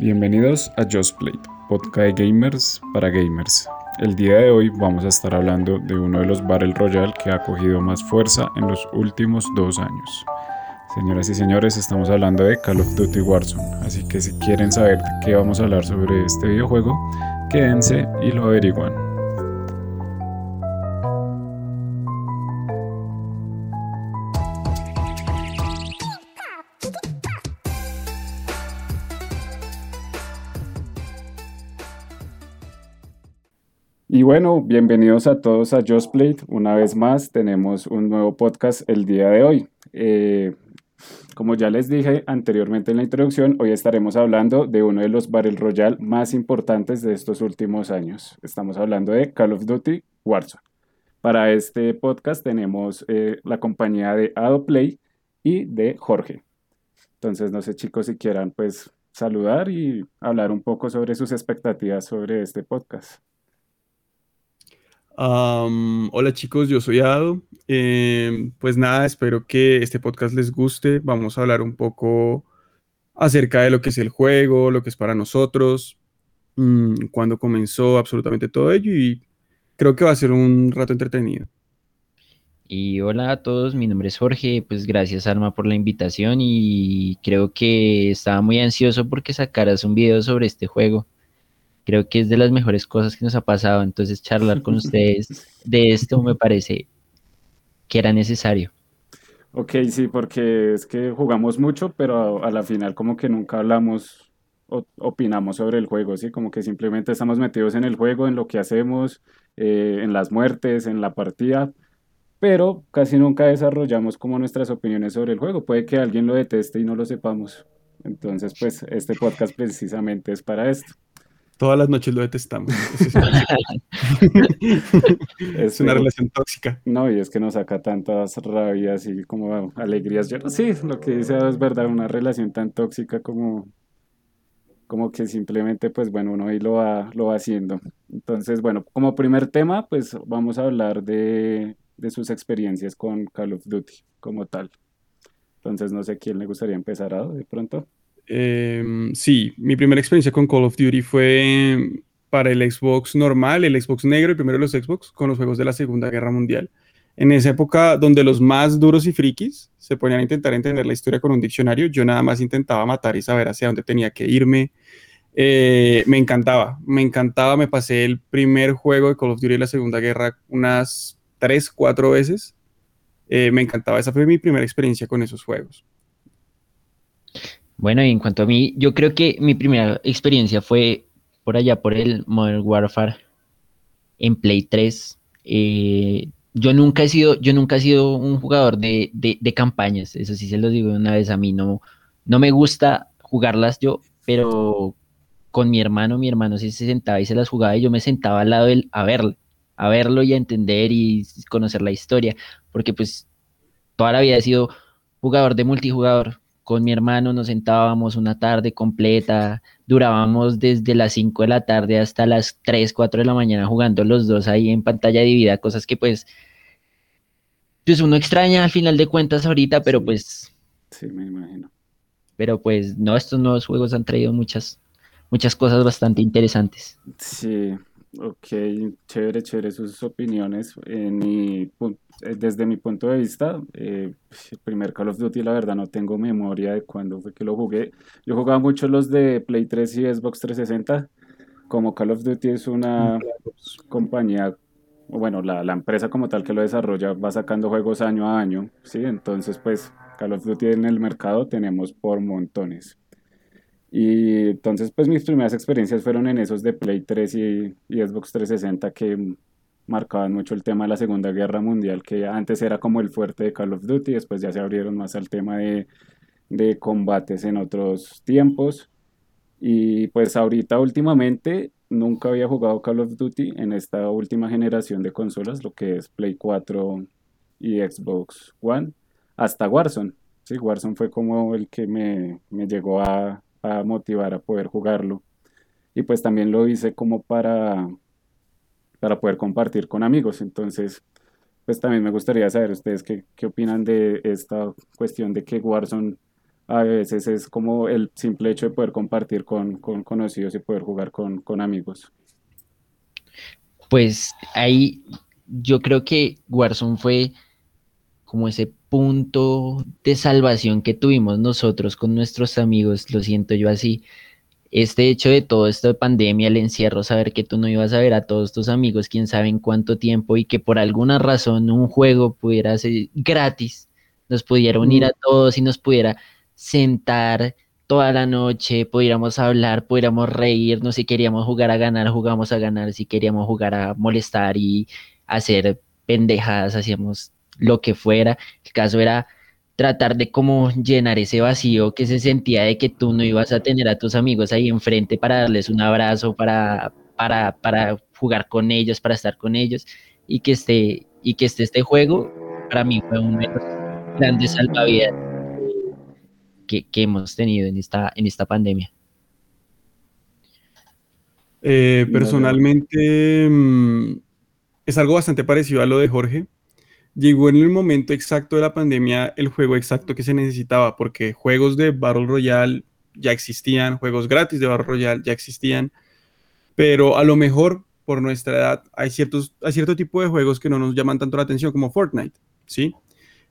Bienvenidos a Just Play, podcast de gamers para gamers. El día de hoy vamos a estar hablando de uno de los Battle Royale que ha cogido más fuerza en los últimos dos años. Señoras y señores, estamos hablando de Call of Duty Warzone, así que si quieren saber qué vamos a hablar sobre este videojuego, quédense y lo averiguan. Bueno, bienvenidos a todos a Just Play. Una vez más tenemos un nuevo podcast el día de hoy. Eh, como ya les dije anteriormente en la introducción, hoy estaremos hablando de uno de los Battle Royale más importantes de estos últimos años. Estamos hablando de Call of Duty Warzone. Para este podcast tenemos eh, la compañía de Adoplay y de Jorge. Entonces, no sé chicos si quieran pues saludar y hablar un poco sobre sus expectativas sobre este podcast hola chicos, yo soy Ado. Em, pues nada, espero que este podcast les guste. Vamos a hablar un poco acerca de lo que es el juego, lo que es para nosotros, mm, cuando comenzó absolutamente todo ello y creo que va a ser un rato entretenido. Y hola a todos, mi nombre es Jorge, pues gracias Arma por la invitación y creo que estaba muy ansioso porque sacaras un video sobre este juego creo que es de las mejores cosas que nos ha pasado. Entonces, charlar con ustedes de esto me parece que era necesario. Ok, sí, porque es que jugamos mucho, pero a, la final como que nunca hablamos o opinamos sobre el juego, ¿sí? Como que simplemente estamos metidos en el juego, en lo que hacemos, eh, en las muertes, en la partida, pero casi nunca desarrollamos como nuestras opiniones sobre el juego. Puede que alguien lo deteste y no lo sepamos. Entonces, pues este podcast precisamente es para esto. Todas las noches lo detestamos. es una relación tóxica. No, y es que nos saca tantas rabias y como alegrías. sí, lo que dice es verdad, una relación tan tóxica como, como que simplemente, pues bueno, uno ahí lo va, lo va haciendo. Entonces, bueno, como primer tema, pues vamos a hablar de, de sus experiencias con Call of Duty como tal. Entonces, no sé quién le gustaría empezar a de pronto. Em, sí, mi primera experiencia con Call of Duty fue para el Xbox normal, el Xbox negro, el primero de los Xbox, con los juegos de la Segunda Guerra Mundial. En esa época donde los más duros y frikis se ponían a intentar entender la historia con un diccionario, yo nada más intentaba matar y saber hacia dónde tenía que irme. Eh, me encantaba, me encantaba, me pasé el primer juego de Call of Duty de la Segunda Guerra unas tres, cuatro veces. Eh, me encantaba, esa fue mi primera experiencia con esos juegos. Bueno, y en cuanto a mí, yo creo que mi primera experiencia fue por allá por el Modern Warfare en Play 3. Eh, yo nunca he sido, yo nunca he sido un jugador de, campañas, eso sí se lo digo una vez, a mí no, no me gusta jugarlas yo, pero con mi hermano, mi hermano sí se sentaba y se las jugaba y yo me sentaba al lado de él a verlo, a verlo y a entender y conocer la historia, porque pues toda la vida he sido jugador de multijugador, con mi hermano nos sentábamos una tarde completa, durábamos desde las 5 de la tarde hasta las 3, 4 de la mañana jugando los dos ahí en pantalla dividida, cosas que pues, pues uno extraña al final de cuentas ahorita, pero pues... Sí, me imagino. Pero pues no, estos nuevos juegos han traído muchas, muchas cosas bastante interesantes. Sí, Ok, chévere, chévere sus opiniones. En mi, eh, desde mi punto de vista, eh, el primer Call of Duty, la verdad, no tengo memoria de cuándo fue que lo jugué. Yo jugaba mucho los de Play 3 y Xbox 360. Como Call of Duty es una compañía, bueno, la, la empresa como tal que lo desarrolla va sacando juegos año a año, ¿sí? Entonces, pues, Call of Duty en el mercado tenemos por montones. Y entonces, pues mis primeras experiencias fueron en esos de Play 3 y, Xbox 360 que marcaban mucho el tema de la Segunda Guerra Mundial, que antes era como el fuerte de Call of Duty, después ya se abrieron más al tema de, de combates en otros tiempos. Y pues ahorita últimamente nunca había jugado Call of Duty en esta última generación de consolas, lo que es Play 4 y Xbox One, hasta Warzone. Sí, Warzone fue como el que me, me llegó a, a motivar a poder jugarlo. Y pues también lo hice como para, para poder compartir con amigos. Entonces, pues también me gustaría saber ustedes qué, qué opinan de esta cuestión de que Warzone a veces es como el simple hecho de poder compartir con, con conocidos y poder jugar con, con amigos. Pues ahí yo creo que Warzone fue como ese punto de salvación que tuvimos nosotros con nuestros amigos, lo siento yo así. Este hecho de todo esto de pandemia, el encierro, saber que tú no ibas a ver a todos tus amigos, quién sabe en cuánto tiempo, y que por alguna razón un juego pudiera ser gratis, nos pudiera unir a todos y nos pudiera sentar toda la noche, pudiéramos hablar, pudiéramos reírnos, si queríamos jugar a ganar, jugamos a ganar, si queríamos jugar a molestar y hacer pendejadas, hacíamos lo que fuera. El caso era tratar de como llenar ese vacío que se sentía de que tú no ibas a tener a tus amigos ahí enfrente para darles un abrazo, para, para, para jugar con ellos, para estar con ellos y que esté, y que esté este juego, para mí fue un grande salvavidas que, que, hemos tenido en esta, en esta pandemia. Eh, personalmente, mm, es algo bastante parecido a lo de Jorge. Llegó en el momento exacto de la pandemia el juego exacto que se necesitaba, porque juegos de Battle Royale ya existían, juegos gratis de Battle Royale ya existían, pero a lo mejor por nuestra edad hay, ciertos, hay cierto tipo de juegos que no nos llaman tanto la atención como Fortnite, ¿sí?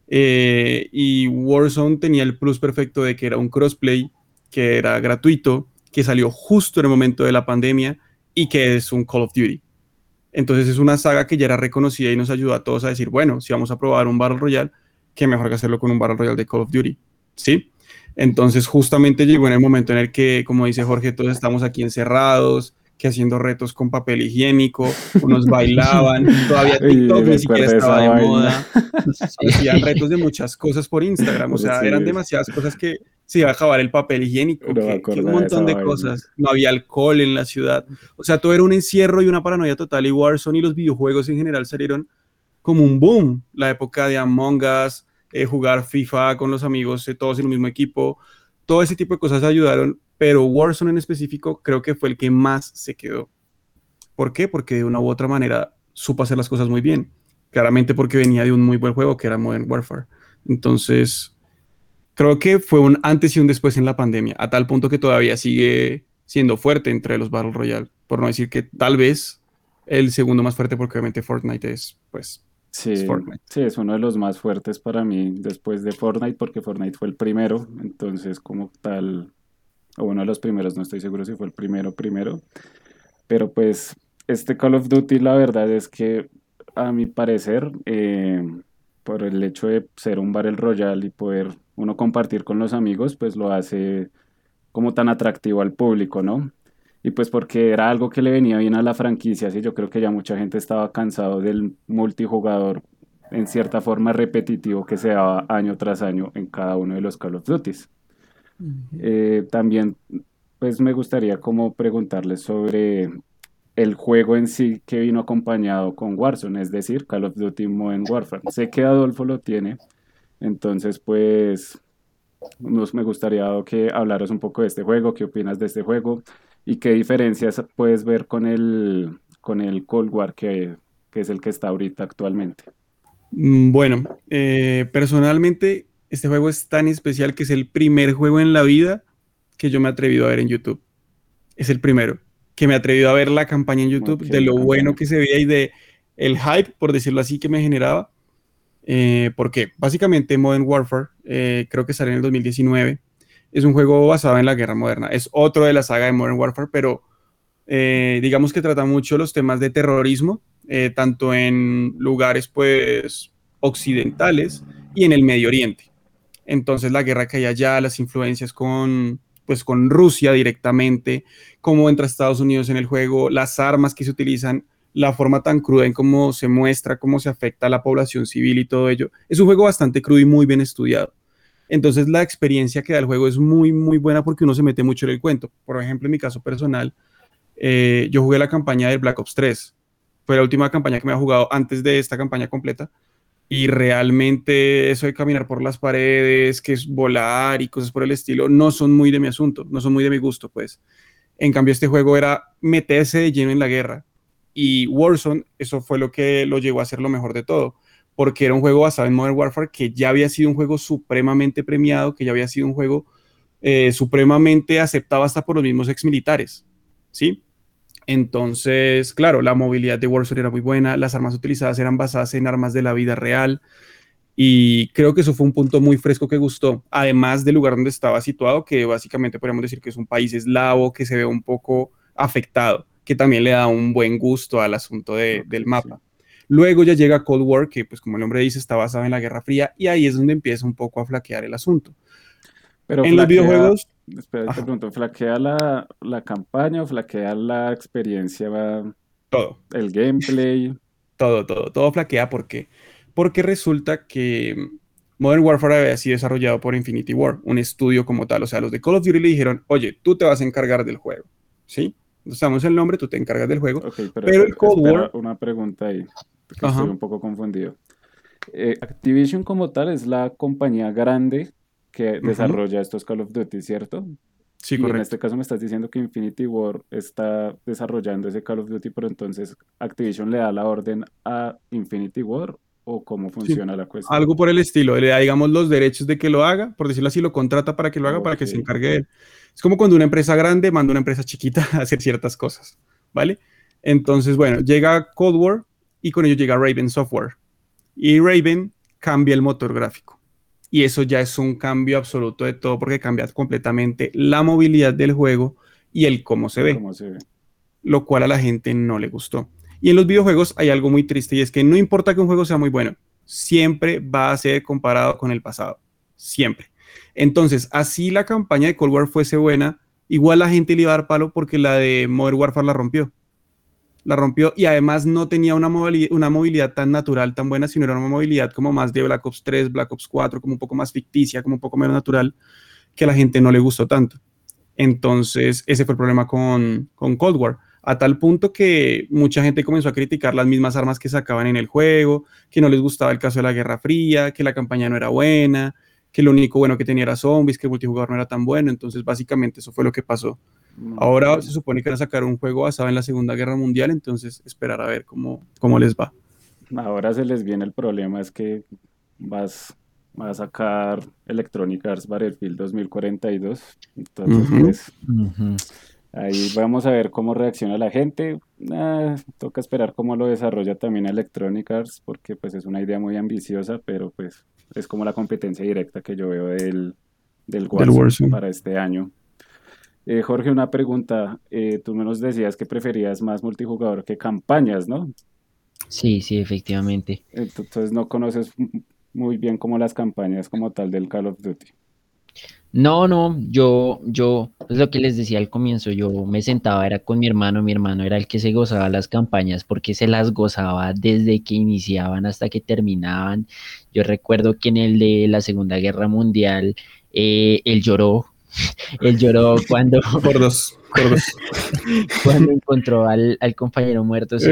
Eh, y Warzone tenía el plus perfecto de que era un crossplay, que era gratuito, que salió justo en el momento de la pandemia y que es un Call of Duty. Entonces es una saga que ya era reconocida y nos ayudó a todos a decir, bueno, si vamos a probar un Battle Royale, qué mejor que hacerlo con un Battle Royale de Call of Duty, ¿sí? Entonces justamente llegó en el momento en el que, como dice Jorge, todos estamos aquí encerrados, que haciendo retos con papel higiénico, unos bailaban, todavía TikTok ni siquiera estaba de moda, hacían retos de muchas cosas por Instagram, o sea, eran demasiadas cosas que se iba a acabar el papel higiénico, un montón de, cosas, no había alcohol en la ciudad, o sea, todo era un encierro y una paranoia total y Warzone y los videojuegos en general salieron como un boom, la época de Among Us, eh, jugar FIFA con los amigos, eh, todos en el mismo equipo, todo ese tipo de cosas ayudaron pero Warzone en específico creo que fue el que más se quedó. ¿Por qué? Porque de una u otra manera supo hacer las cosas muy bien. Claramente porque venía de un muy buen juego que era Modern Warfare. Entonces, creo que fue un antes y un después en la pandemia, a tal punto que todavía sigue siendo fuerte entre los Battle Royale. Por no decir que tal vez el segundo más fuerte, porque obviamente Fortnite es, pues, Sí, sí, es uno de los más fuertes para mí después de Fortnite, porque Fortnite fue el primero, entonces como tal o uno de los primeros, no estoy seguro si fue el primero primero, pero pues este Call of Duty la verdad es que a mi parecer, eh, por el hecho de ser un Battle Royale y poder uno compartir con los amigos, pues lo hace como tan atractivo al público, ¿no? Y pues porque era algo que le venía bien a la franquicia, así yo creo que ya mucha gente estaba cansado del multijugador en cierta forma repetitivo que se daba año tras año en cada uno de los Call of Eh, también, pues me gustaría como preguntarles sobre el juego en sí que vino acompañado con Warzone, es decir, Call of Duty Modern Warfare. Sé que Adolfo lo tiene, entonces pues nos, me gustaría que hablaras un poco de este juego, qué opinas de este juego y qué diferencias puedes ver con el, con el Cold War que, que es el que está ahorita actualmente. Mm, bueno, eh, personalmente este juego es tan especial que es el primer juego en la vida que yo me he atrevido a ver en YouTube. Es el primero. Que me he atrevido a ver la campaña en YouTube, de lo bueno que se veía y de el hype, por decirlo así, que me generaba. Eh, porque básicamente Modern Warfare, eh, creo que sale en el 2019, es un juego basado en la guerra moderna. Es otro de la saga de Modern Warfare, pero eh, digamos que trata mucho los temas de terrorismo, tanto en lugares pues occidentales y en el Medio Oriente. Entonces la guerra que hay allá, las influencias con, pues, con Rusia directamente, cómo entra Estados Unidos en el juego, las armas que se utilizan, la forma tan cruda en cómo se muestra, cómo se afecta a la población civil y todo ello. Es un juego bastante crudo y muy bien estudiado. Entonces la experiencia que da el juego es muy, muy buena porque uno se mete mucho en el cuento. Por ejemplo, en mi caso personal, eh, yo jugué la campaña de Black Ops 3. Fue la última campaña que me ha jugado antes de esta campaña completa y realmente eso de caminar por las paredes, que es volar y cosas por el estilo, no son muy de mi asunto, no son muy de mi gusto, pues. En cambio, este juego era meterse de lleno en la guerra. Y Warzone, eso fue lo que lo llevó a ser lo mejor de todo, porque era un juego basado en Modern Warfare que ya había sido un juego supremamente premiado, que ya había sido un juego eh, supremamente aceptado hasta por los mismos exmilitares, ¿sí? Entonces, claro, la movilidad de Warzone era muy buena, las armas utilizadas eran basadas en armas de la vida real, y creo que eso fue un punto muy fresco que gustó, además del lugar donde estaba situado, que básicamente podríamos decir que es un país eslavo que se ve un poco afectado, que también le da un buen gusto al asunto del mapa. Luego ya llega Cold War, que pues como el nombre dice está basado en la Guerra Fría, y ahí es donde empieza un poco a flaquear el asunto. Pero en los videojuegos... Espera, te pregunto, ¿flaquea la, la, campaña o flaquea la experiencia? Todo. El gameplay. Todo, todo, todo flaquea porque porque resulta que Modern Warfare había sido desarrollado por Infinity War, un estudio como tal. O sea, los de Call of Duty le dijeron, oye, tú te vas a encargar del juego, ¿sí? Usamos el nombre, tú te encargas del juego. pero, el Cold War... Una pregunta ahí, porque estoy un poco confundido. Eh, Activision como tal es la compañía grande que desarrolla estos Call of Duty, ¿cierto? Sí, y en este caso me estás diciendo que Infinity War está desarrollando ese Call of Duty, pero entonces Activision le da la orden a Infinity War o cómo funciona la cuestión. Algo por el estilo, le da, digamos, los derechos de que lo haga, por decirlo así, lo contrata para que lo haga, para que se encargue de él. Es como cuando una empresa grande manda a una empresa chiquita a hacer ciertas cosas, ¿vale? Entonces, bueno, llega Cold War y con ello llega Raven Software. Y Raven cambia el motor gráfico. Y eso ya es un cambio absoluto de todo porque cambia completamente la movilidad del juego y el cómo se ve. Cómo se ve. Lo cual a la gente no le gustó. Y en los videojuegos hay algo muy triste y es que no importa que un juego sea muy bueno, siempre va a ser comparado con el pasado. Siempre. Entonces, así la campaña de Cold War fuese buena, igual la gente le iba a dar palo porque la de Modern Warfare la rompió. La rompió y además no tenía una movilidad, una movilidad tan natural, tan buena, sino era una movilidad como más de Black Ops 3, Black Ops 4, como un poco más ficticia, como un poco menos natural, que a la gente no le gustó tanto. Entonces, ese fue el problema con, con Cold War a tal punto que mucha gente comenzó a criticar las mismas armas que sacaban en el juego, que no les gustaba el caso de la Guerra Fría, que la campaña no era buena, que lo único bueno que tenía era zombies, que el multijugador no era tan bueno, entonces básicamente eso fue lo que pasó. Ahora se supone que van a sacar un juego basado en la Segunda Guerra Mundial, entonces esperar a ver cómo, cómo les va. Ahora se les viene el problema, es que vas, a sacar Electronic Arts Battlefield 2042, entonces pues, Ahí vamos a ver cómo reacciona la gente. Ah, toca esperar cómo lo desarrolla también Electronic Arts, porque pues es una idea muy ambiciosa, pero pues es como la competencia directa que yo veo del, del Warzone, para este año. Eh, Jorge, una pregunta. Eh, tú nos decías que preferías más multijugador que campañas, ¿no? Sí, sí, efectivamente. Entonces no conoces muy bien como las campañas como tal del Call of Duty. No, no, yo, yo, es lo que les decía al comienzo, yo me sentaba, era con mi hermano, mi hermano era el que se gozaba las campañas porque se las gozaba desde que iniciaban hasta que terminaban. Yo recuerdo que en el de la Segunda Guerra Mundial, eh, él lloró, él lloró cuando... Por dos, por dos. cuando encontró al, compañero muerto, eso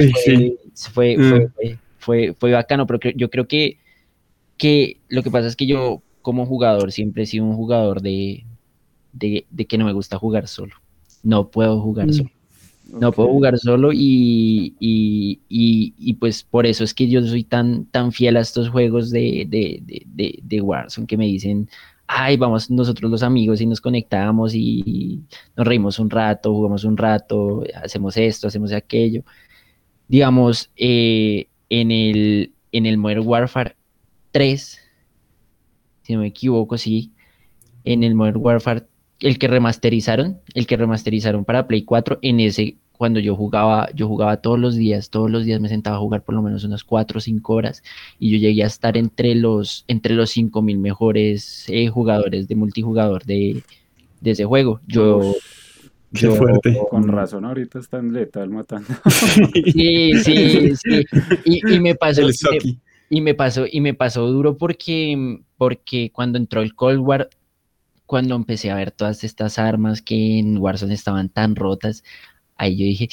fue, mm. fue, fue, fue, bacano, pero yo creo que, que lo que pasa es que yo como jugador siempre he sido un jugador de, de, que no me gusta jugar solo. No puedo jugar mm. solo. No puedo jugar solo y, y, y, pues por eso es que yo soy tan, tan fiel a estos juegos de, de, de, de Warzone que me dicen, ay, vamos nosotros los amigos y nos conectamos y nos reímos un rato, jugamos un rato, hacemos esto, hacemos aquello. Digamos, eh, en, el, en el Modern Warfare 3 si no me equivoco, sí, en el Modern Warfare, el que remasterizaron, el que remasterizaron para Play 4, en ese, cuando yo jugaba, yo jugaba todos los días, todos los días me sentaba a jugar por lo menos unas 4 o 5 horas, y yo llegué a estar entre los, entre los 5000 mejores eh, jugadores de multijugador de, de ese juego. Yo. Qué fuerte. Con razón, ahorita están letal matando. Sí, sí, sí. Y, y me pasó. Y me pasó, y me pasó duro porque, porque cuando entró el Cold War, cuando empecé a ver todas estas armas que en Warzone estaban tan rotas, ahí yo dije,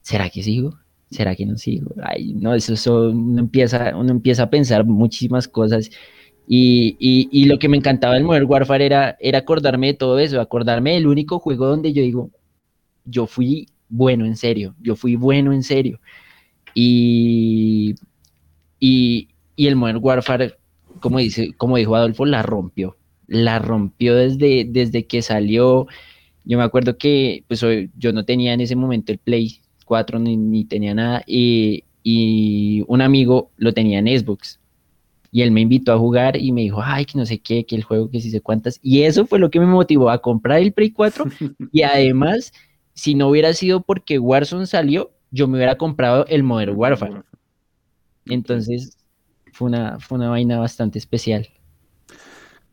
¿será que sigo? ¿Será que no sigo? Ay, no, eso, eso uno, empieza, uno empieza a pensar muchísimas cosas. Y, y, lo que me encantaba del Modern Warfare era, era acordarme de todo eso, acordarme del único juego donde yo digo, yo fui bueno en serio, yo fui bueno en serio. Y, y, y el Modern Warfare, como, dice, como dijo Adolfo, la rompió. La rompió desde, desde que salió. Yo me acuerdo que pues, yo no tenía en ese momento el Play 4 ni, tenía nada y, y, un amigo lo tenía en Xbox. Y él me invitó a jugar y me dijo, ay, que no sé qué, que el juego, que si sé cuántas. Y eso fue lo que me motivó a comprar el Play 4. y además, si no hubiera sido porque Warzone salió, yo me hubiera comprado el Modern Warfare. Entonces, fue una, fue una vaina bastante especial.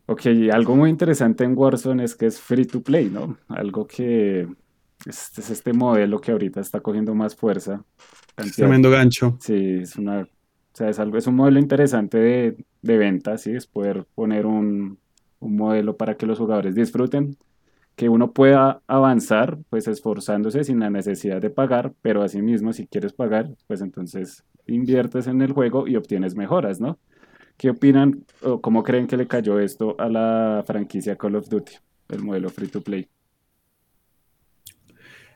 Ok, algo muy interesante en Warzone es que es free to play, ¿no? Algo que es, este modelo que ahorita está cogiendo más fuerza. tremendo gancho. Sí, es una, o sea, es algo, es un modelo interesante de, de venta, sí, es poder poner un, un modelo para que los jugadores disfruten, que uno pueda avanzar, pues esforzándose sin la necesidad de pagar, pero asimismo, si quieres pagar, pues entonces inviertes en el juego y obtienes mejoras, ¿no? ¿Qué opinan o cómo creen que le cayó esto a la franquicia Call of Duty, el modelo free to play?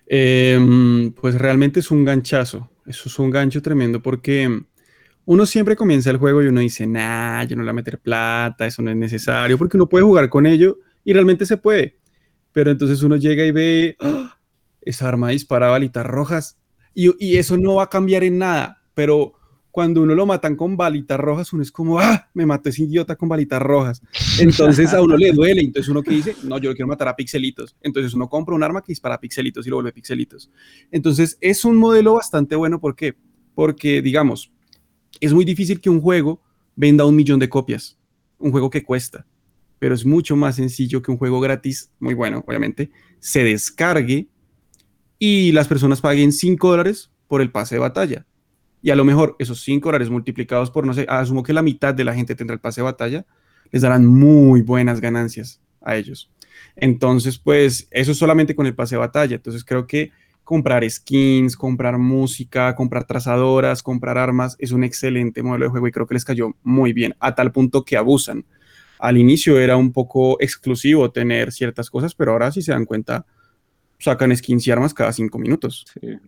Em, pues realmente es un ganchazo, eso es un gancho tremendo porque uno siempre comienza el juego y uno dice, nah, yo no le voy a meter plata, eso no es necesario, porque uno puede jugar con ello y realmente se puede. Pero entonces uno llega y ve, ¡ah! esa arma dispara balitas rojas y, y eso no va a cambiar en nada pero cuando uno lo matan con balitas rojas, uno es como, ah, me mató ese idiota con balitas rojas. Entonces a uno le duele, entonces uno que dice, no, yo lo quiero matar a pixelitos. Entonces uno compra un arma que dispara a pixelitos y lo vuelve pixelitos. Entonces es un modelo bastante bueno, ¿por qué? Porque, digamos, es muy difícil que un juego venda un millón de copias, un juego que cuesta, pero es mucho más sencillo que un juego gratis, muy bueno, obviamente, se descargue y las personas paguen 5 dólares por el pase de batalla y a lo mejor esos 5 dólares multiplicados por, no sé, asumo que la mitad de la gente tendrá el pase de batalla, les darán muy buenas ganancias a ellos. Entonces, pues eso es solamente con el pase de batalla. Entonces creo que comprar skins, comprar música, comprar trazadoras, comprar armas es un excelente modelo de juego y creo que les cayó muy bien, a tal punto que abusan. Al inicio era un poco exclusivo tener ciertas cosas, pero ahora si se dan cuenta, sacan skins y armas cada cinco minutos. Sí,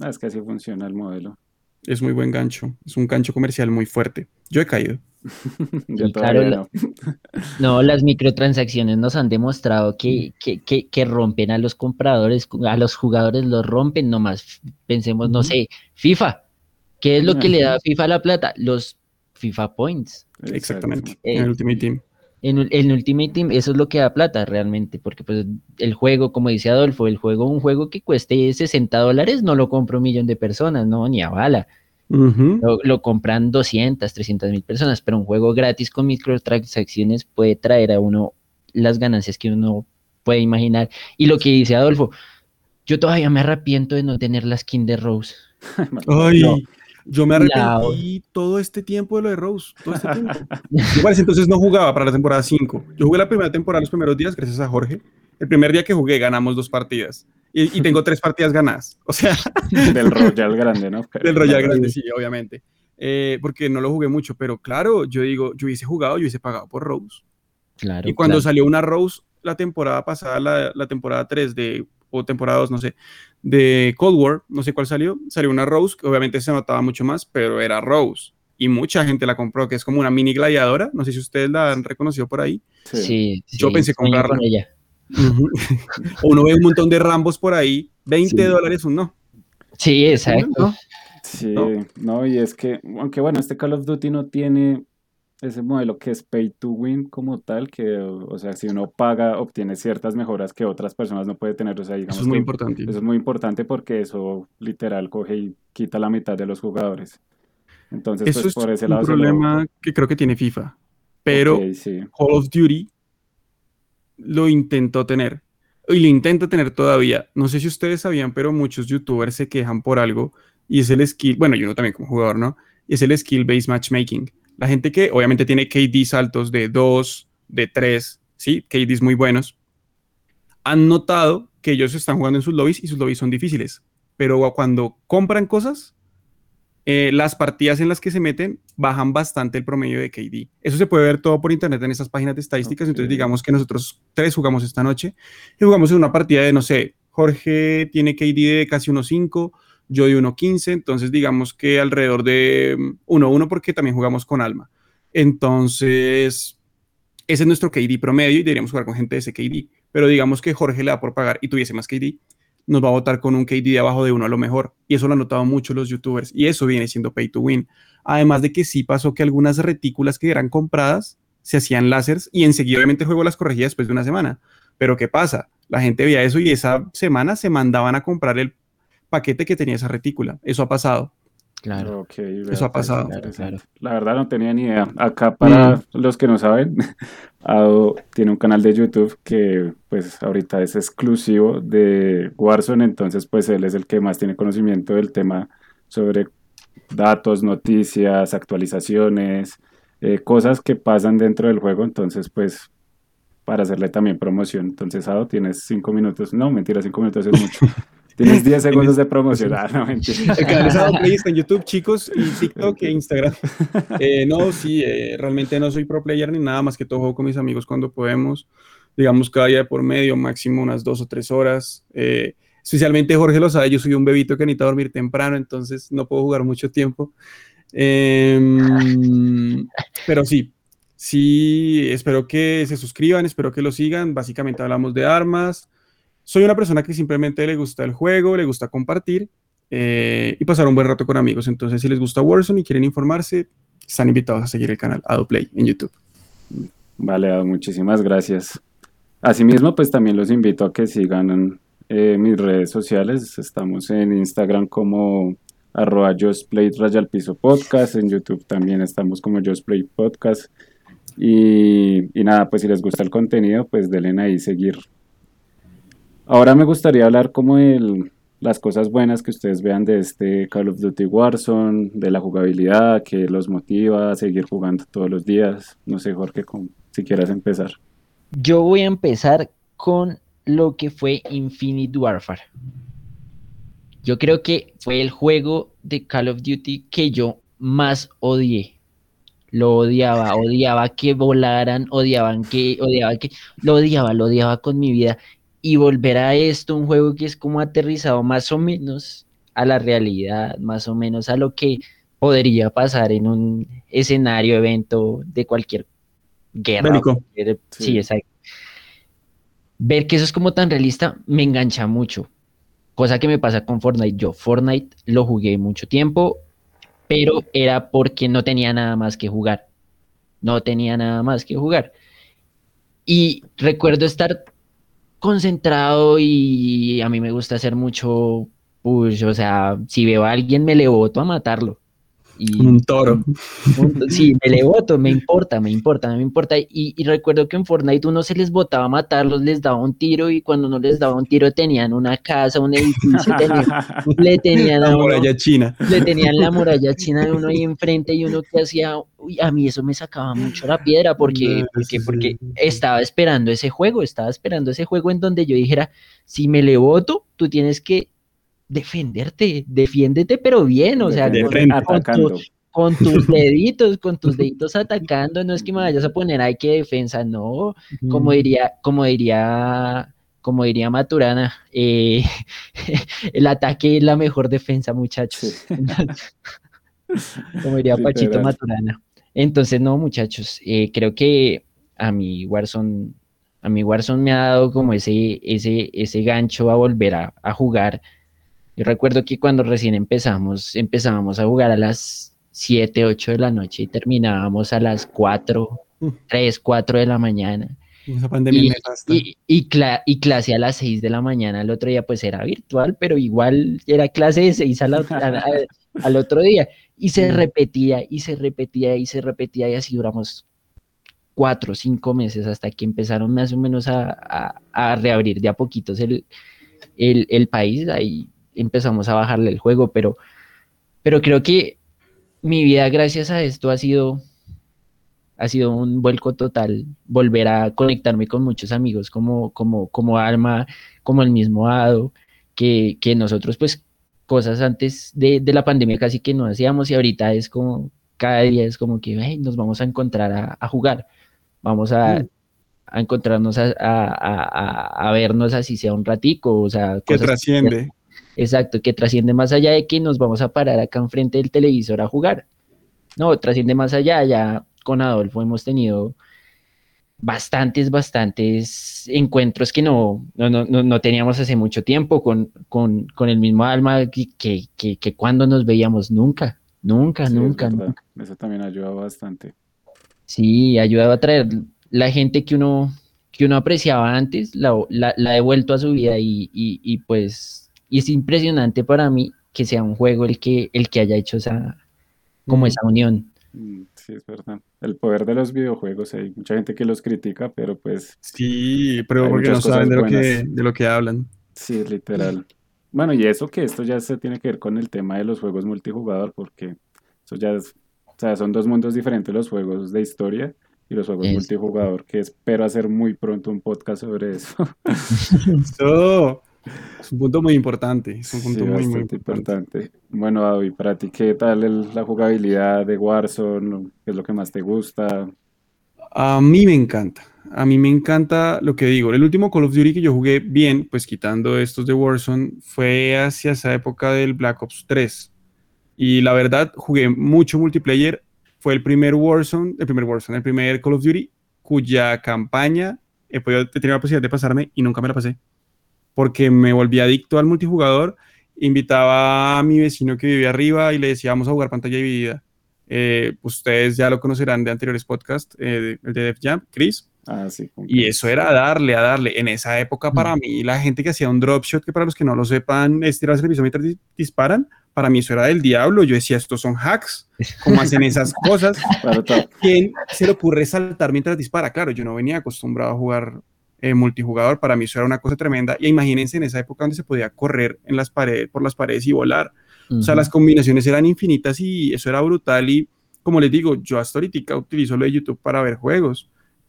ah, es que así funciona el modelo es muy buen gancho. Es un gancho comercial muy fuerte. Yo he caído. no. las microtransacciones nos han demostrado que, que, rompen a los compradores, a los jugadores los rompen nomás. Pensemos, no sé, FIFA. ¿Qué es lo que le da a FIFA la plata? Los FIFA Points. Exactamente. en el Ultimate Team. En el Ultimate Team eso es lo que da plata realmente, porque pues el juego, como dice Adolfo, el juego, un juego que cueste 60 dólares no lo compra un millón de personas, no, ni a bala. lo, compran 200, 300 mil personas, pero un juego gratis con microtransacciones puede traer a uno las ganancias que uno puede imaginar. Y lo que dice Adolfo, yo todavía me arrepiento de no tener la skin de Rose. Ay, yo me arrepentí todo este tiempo de lo de Rose. Todo este tiempo. entonces no jugaba para la temporada 5. Yo jugué la primera temporada los primeros días, gracias a Jorge. El primer día que jugué ganamos dos partidas. Y, tengo tres partidas ganadas. O sea. Del Royal Grande, ¿no? Del Royal Grande, sí, obviamente. Eh, porque no lo jugué mucho, pero claro, yo digo, yo hubiese jugado, yo hubiese pagado por Rose. Claro. Y cuando salió una Rose la temporada pasada, la, la temporada 3 de o temporada 2, no sé, de Cold War, no sé cuál salió, salió una Rose, que obviamente se notaba mucho más, pero era Rose. Y mucha gente la compró, que es como una mini gladiadora, no sé si ustedes la han reconocido por ahí. Sí. Yo pensé comprarla. ella. Uno ve un montón de Rambos por ahí, 20 dólares uno. Sí, exacto. Sí, no, y es que, aunque bueno, este Call of Duty no tiene ese modelo que es pay to win como tal, que, o sea, si uno paga, obtiene ciertas mejoras que otras personas no pueden tener. O sea, digamos eso es muy importante. Eso es muy importante porque eso literal coge y quita la mitad de los jugadores. Entonces, eso pues, por ese lado. Es un problema que creo que tiene FIFA, pero Call of Duty lo intentó tener y lo intenta tener todavía. No sé si ustedes sabían, pero muchos youtubers se quejan por algo y es el skill, bueno, yo no también como jugador, ¿no? Y es el skill-based matchmaking la gente que obviamente tiene KDs altos de 2, de 3, ¿sí? KDs muy buenos, han notado que ellos están jugando en sus lobbies y sus lobbies son difíciles. Pero cuando compran cosas, eh, las partidas en las que se meten bajan bastante el promedio de KD. Eso se puede ver todo por internet en esas páginas de estadísticas. Entonces, digamos que nosotros tres jugamos esta noche y jugamos en una partida de, no sé, Jorge tiene KD de casi 1.5, yo de 1.15, entonces digamos que alrededor de 1.1 porque también jugamos con Alma. Entonces, ese es nuestro KD promedio y deberíamos jugar con gente de ese KD. Pero digamos que Jorge le da por pagar y tuviese más KD, nos va a votar con un KD de abajo de uno a lo mejor. Y eso lo han notado mucho los youtubers. Y eso viene siendo pay to win. Además de que sí pasó que algunas retículas que eran compradas se hacían láseres y enseguida obviamente el juego las corregía después de una semana. Pero ¿qué pasa? La gente veía eso y esa semana se mandaban a comprar el paquete que tenía esa retícula. Eso ha pasado. Claro. Eso ha pasado. La verdad no tenía ni idea. Acá para mm. los que no saben, Ado tiene un canal de YouTube que pues ahorita es exclusivo de Warzone, entonces pues él es el que más tiene conocimiento del tema sobre datos, noticias, actualizaciones, eh, cosas que pasan dentro del juego, entonces pues para hacerle también promoción. Entonces, Ado, tienes cinco minutos. No, mentira, cinco minutos es mucho. Tienes 10 segundos de promocionar, no mentira. El canal en YouTube, chicos, y TikTok e Instagram. Eh, no, sí, eh, realmente no soy pro player ni nada más que todo juego con mis amigos cuando podemos. Digamos, cada día por medio, máximo unas dos o tres horas. Eh, especialmente Jorge lo sabe, yo soy un bebito que necesita dormir temprano, entonces no puedo jugar mucho tiempo. Em, pero sí, sí, espero que se suscriban, espero que lo sigan. Básicamente hablamos de armas soy una persona que simplemente le gusta el juego, le gusta compartir eh, y pasar un buen rato con amigos. Entonces, si les gusta Warzone y quieren informarse, están invitados a seguir el canal AdoPlay en YouTube. Vale, Ado, muchísimas gracias. Asimismo, pues también los invito a que sigan eh, mis redes sociales. Estamos en Instagram como arroba justplay piso podcast. En YouTube también estamos como justplay podcast. Y, y, nada, pues si les gusta el contenido, pues denle ahí seguir Ahora me gustaría hablar como de las cosas buenas que ustedes vean de este Call of Duty Warzone, de la jugabilidad, que los motiva a seguir jugando todos los días. No sé, Jorge, si quieras empezar. Yo voy a empezar con lo que fue Infinite Warfare. Yo creo que fue el juego de Call of Duty que yo más odié. Lo odiaba, odiaba que volaran, odiaban que, odiaba que, lo odiaba, lo odiaba con mi vida y volver a esto, un juego que es como aterrizado más o menos a la realidad, más o menos a lo que podría pasar en un escenario, evento de cualquier guerra. sí, exacto. Ver que eso es como tan realista me engancha mucho. Cosa que me pasa con Fortnite. Yo Fortnite lo jugué mucho tiempo, pero era porque no tenía nada más que jugar. No tenía nada más que jugar. Y recuerdo estar concentrado y a mí me gusta hacer mucho push, o sea, si veo a alguien me le voto a matarlo. Y, un toro. sí, me le voto, me importa, me importa, me importa. Y, recuerdo que en Fortnite uno se les votaba a matarlos, les daba un tiro y cuando no les daba un tiro tenían una casa, un edificio, le tenían la muralla china. Le tenían la muralla china de uno ahí enfrente y uno que hacía, uy, a mí eso me sacaba mucho la piedra porque, porque, porque estaba esperando ese juego, estaba esperando ese juego en donde yo dijera, si me le voto, tú tienes que defenderte, defiéndete, pero bien, o sea, con, tus deditos, con tus deditos atacando, no es que me vayas a poner ay que defensa, no, como diría, como diría, como diría Maturana, eh, el ataque es la mejor defensa, muchachos. como diría Pachito Maturana. Entonces, no, muchachos, eh, creo que a mi Warzone, a mi Warzone me ha dado como ese, ese, ese gancho a volver a, a jugar yo recuerdo que cuando recién empezamos, empezábamos a jugar a las 7, 8 de la noche y terminábamos a las 4, 3, 4 de la mañana. Esa pandemia y, y, y, clase a las 6 de la mañana, el otro día pues era virtual, pero igual era clase de 6 al otro día. Y se repetía y se repetía y se repetía y así duramos cuatro, cinco meses hasta que empezaron más o menos a, a, reabrir de a poquitos el, el, el país. Ahí empezamos a bajarle el juego, pero, pero creo que mi vida gracias a esto ha sido, ha sido un vuelco total, volver a conectarme con muchos amigos como, como, como Alma, como el mismo Ado, que, que nosotros pues cosas antes de, de, la pandemia casi que no hacíamos y ahorita es como, cada día es como que nos vamos a encontrar a, jugar, vamos a, mm. a encontrarnos a, a, vernos así sea un ratico, o sea, que trasciende exacto, que trasciende más allá de que nos vamos a parar acá enfrente del televisor a jugar. No, trasciende más allá, ya con Adolfo hemos tenido bastantes, bastantes encuentros que no, no, no, no teníamos hace mucho tiempo con, con, con el mismo alma que, que, que, cuando nos veíamos nunca, nunca, nunca, nunca. Eso también ayuda bastante. Sí, ayudado a traer la gente que uno, que uno apreciaba antes, la, la, la devuelto a su vida y, y, y, pues y es impresionante para mí que sea un juego el que, el que haya hecho esa, como esa unión. Mm, sí, es verdad. El poder de los videojuegos, hay mucha gente que los critica, pero pues... Sí, pero porque no saben de lo, que, de lo que hablan. Sí, literal. Bueno, y eso que esto ya se tiene que ver con el tema de los juegos multijugador, porque eso ya es, o sea, son dos mundos diferentes los juegos de historia y los juegos multijugador, que espero hacer muy pronto un podcast sobre eso. eso. Es un punto muy importante. Es un punto muy, muy importante. Bueno, David, para ti, ¿qué tal la jugabilidad de Warzone? ¿Qué es lo que más te gusta? A mí me encanta. A mí me encanta lo que digo. El último Call of Duty que yo jugué bien, pues quitando estos de Warzone, fue hacia esa época del Black Ops 3. Y la verdad, jugué mucho multiplayer. Fue el primer Warzone, el primer Warzone, el primer Call of Duty cuya campaña he, podido, tenido la posibilidad de pasarme y nunca me la pasé porque me volví adicto al multijugador. Invitaba a mi vecino que vivía arriba y le decía, vamos a jugar pantalla dividida. Eh, ustedes ya lo conocerán de anteriores podcasts, eh, el de Def Jam, Chris. Ah, sí, y eso era darle, a darle. En esa época, para mí, la gente que hacía un drop shot, que para los que no lo sepan, es tirar el servicio mientras disparan, para mí eso era del diablo. Yo decía, estos son hacks. ¿Cómo hacen esas cosas? ¿Quién se le ocurre saltar mientras dispara? Claro, yo no venía acostumbrado a jugar eh, multijugador, para mí eso era una cosa tremenda. Y imagínense en esa época donde se podía correr en las paredes, por las paredes y volar. O sea, las combinaciones eran infinitas y eso era brutal. Y como les digo, yo hasta ahorita utilizo lo de YouTube para ver juegos.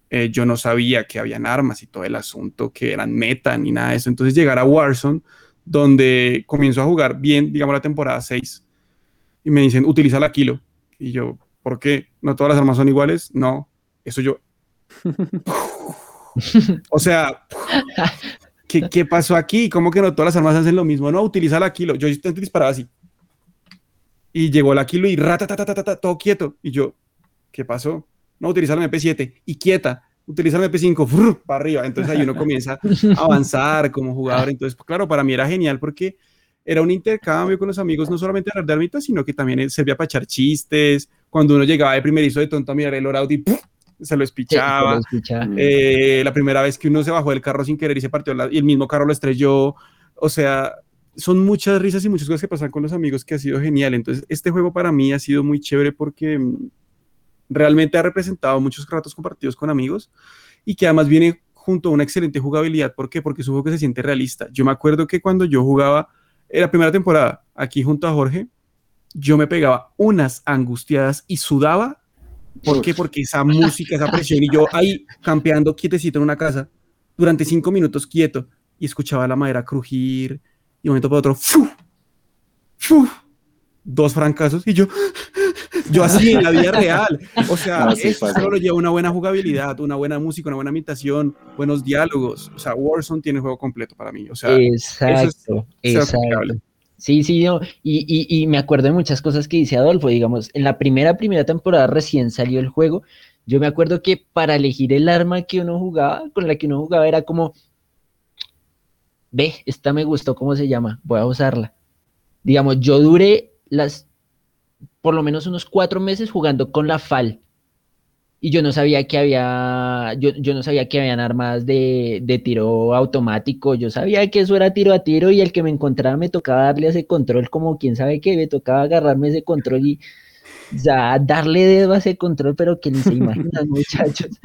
Eh, yo no sabía que habían armas y todo el asunto, que eran meta ni nada de eso. Entonces llegar a Warzone, donde comienzo a jugar bien, digamos la temporada 6, y me dicen, utiliza la kilo. Y yo, ¿por qué? ¿No todas las armas son iguales? No, eso yo... O sea, ¿qué, ¿qué, pasó aquí? ¿Cómo que no todas las armas hacen lo mismo? No, utiliza la kilo. Yo intenté disparar así. Y llegó la kilo y rata, todo quieto. Y yo, ¿qué pasó? No, utiliza la MP7 y quieta. Utiliza la MP5 para arriba. Entonces ahí uno comienza a avanzar como jugador. Entonces, pues, claro, para mí era genial porque era un intercambio con los amigos, no solamente de armitas, sino que también servía para echar chistes. Cuando uno llegaba de primerizo de tonto a mirar el Oraut y se lo espichaba. Eh, la primera vez que uno se bajó del carro sin querer y se partió y el mismo carro lo estrelló. O sea, son muchas risas y muchas cosas que pasan con los amigos que ha sido genial. Entonces, este juego para mí ha sido muy chévere porque mm, realmente ha representado muchos ratos compartidos con amigos y que además viene junto a una excelente jugabilidad. ¿Por qué? Porque es un juego que se siente realista. Yo me acuerdo que cuando yo jugaba en la primera temporada aquí junto a Jorge, yo me pegaba unas angustiadas y sudaba ¿Por qué? Porque esa música, esa presión, y yo ahí campeando quietecito en una casa durante cinco minutos quieto y escuchaba la madera crujir y de un momento para otro, ¡fu! ¡fu! dos francazos y yo, yo así en la vida real. O sea, eso solo lleva una buena jugabilidad, una buena música, una buena imitación, buenos diálogos. O sea, Warzone tiene juego completo para mí. O sea, exacto, exacto. Sí, sí, yo, y, y, me acuerdo de muchas cosas que dice Adolfo, digamos, en la primera, primera temporada recién salió el juego, yo me acuerdo que para elegir el arma que uno jugaba, con la que uno jugaba, era como, ve, esta me gustó, ¿cómo se llama? Voy a usarla. Digamos, yo duré las, por lo menos unos cuatro meses jugando con la FAL, y yo no sabía que había, yo, yo no sabía que habían armas de, de, tiro automático, yo sabía que eso era tiro a tiro y el que me encontraba me tocaba darle ese control como quién sabe qué, me tocaba agarrarme ese control y ya darle dedo a ese control, pero que ni se imaginan muchachos.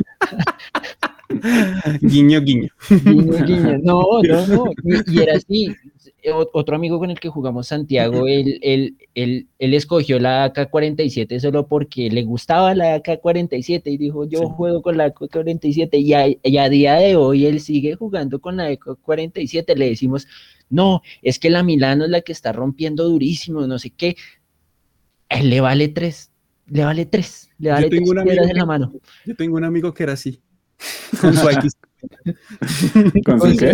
guiño, guiño. Guiño, guiño. No, no, no. y era así, otro amigo con el que jugamos Santiago, él, él, él, él escogió la AK-47 solo porque le gustaba la AK-47 y dijo, yo juego con la AK-47 y a, y a, día de hoy él sigue jugando con la AK-47. Le decimos, no, es que la Milano es la que está rompiendo durísimo, no sé qué. Él le vale tres, le vale tres, le vale tres piedras en la mano. Yo tengo un amigo que era así, con su ¿Con su qué?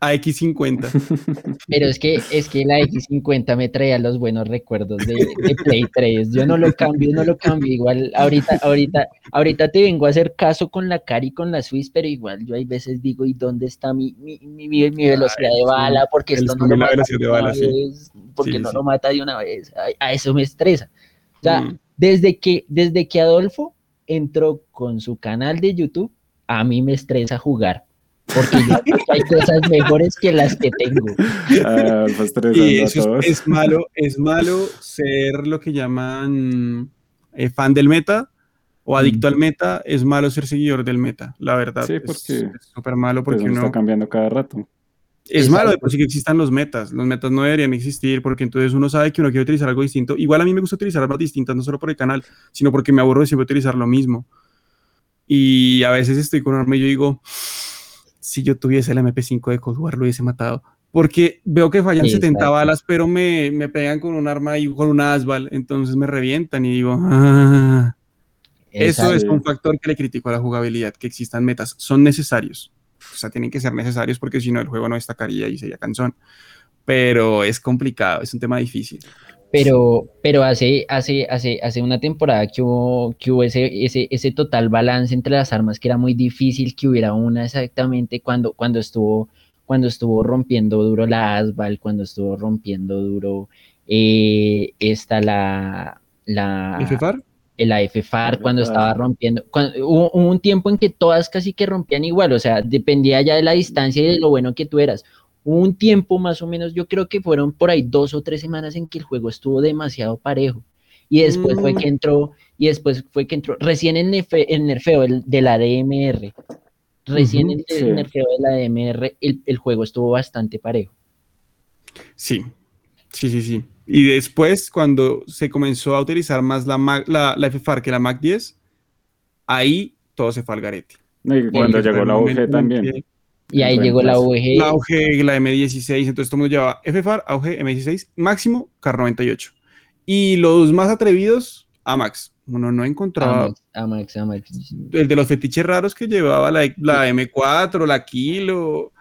AX50. Pero es que, es que la X50 me traía los buenos recuerdos de, de Play 3. Yo no lo cambio, no lo cambio. Igual ahorita, ahorita, ahorita te vengo a hacer caso con la Cari y con la Swiss, pero igual yo hay veces digo, ¿y dónde está mi, mi, mi, mi- mi velocidad de bala? Porque esto no lo mata de una bala, sí. vez, porque Sí, no sí. lo mata de una vez. A, a eso me estresa. O sea, Mm. desde que, desde que Adolfo entró con su canal de YouTube, a mí me estresa jugar. Porque yo sé que hay cosas mejores que las que tengo. Ah, pues Y eso es, es malo, es malo ser lo que llaman eh, fan del meta o adicto al meta, es malo ser seguidor del meta, la verdad. Sí, Es- porque, es súper malo porque uno uno... está cambiando cada rato. Es Exacto. malo de por sí que existan los metas. Los metas no deberían existir porque entonces uno sabe que uno quiere utilizar algo distinto. Igual a mí me gusta utilizar armas distintas, no solo por el canal, sino porque me aburro de siempre utilizar lo mismo. Y a veces estoy con un arma y yo digo, si yo tuviese el MP5 de Cold War lo hubiese matado. Porque veo que fallan 70 Exacto. balas, pero me, me pegan con un arma y con un asbal, entonces me revientan y digo, ah. Eso es un factor que le critico a la jugabilidad, que existan metas. Son necesarios. O sea, tienen que ser necesarios porque si no el juego no destacaría y sería cansón. Pero es complicado, es un tema difícil. Pero, pero hace, hace, hace, hace una temporada que hubo, que hubo ese, ese, ese total balance entre las armas que era muy difícil que hubiera una exactamente cuando, cuando estuvo, cuando estuvo rompiendo duro la Asval, cuando estuvo rompiendo duro eh, esta la, la, ¿FFAR? el AFFAR cuando FFAR. estaba rompiendo. cuando- hubo, hubo un tiempo en que todas casi que rompían igual, o sea, dependía ya de la distancia y de lo bueno que tú eras. Hubo un tiempo más o menos, yo creo que fueron por ahí dos o tres semanas en que el juego estuvo demasiado parejo. Y después fue Mm. que entró, y después fue que entró, recién el, nefe- el nerfeo el- de la DMR, recién Ujú, el, el sí. nerfeo de la DMR, el, el juego estuvo bastante parejo. Sí, sí, sí, sí. Y después, cuando se comenzó a utilizar más la, Mac- la, la FFAR que la Mac 10, ahí todo se fue al garete. Y cuando llegó la UG en también. que Y ahí llegó la. UG. La AUG, la M16, entonces todo el mundo llevaba FFAR, AUG, M16, máximo CAR98. Y los más atrevidos, AMAX. Uno no encontraba Amax, Amax, Amax. el de los fetiches raros que llevaba la, la M4, la Kilo,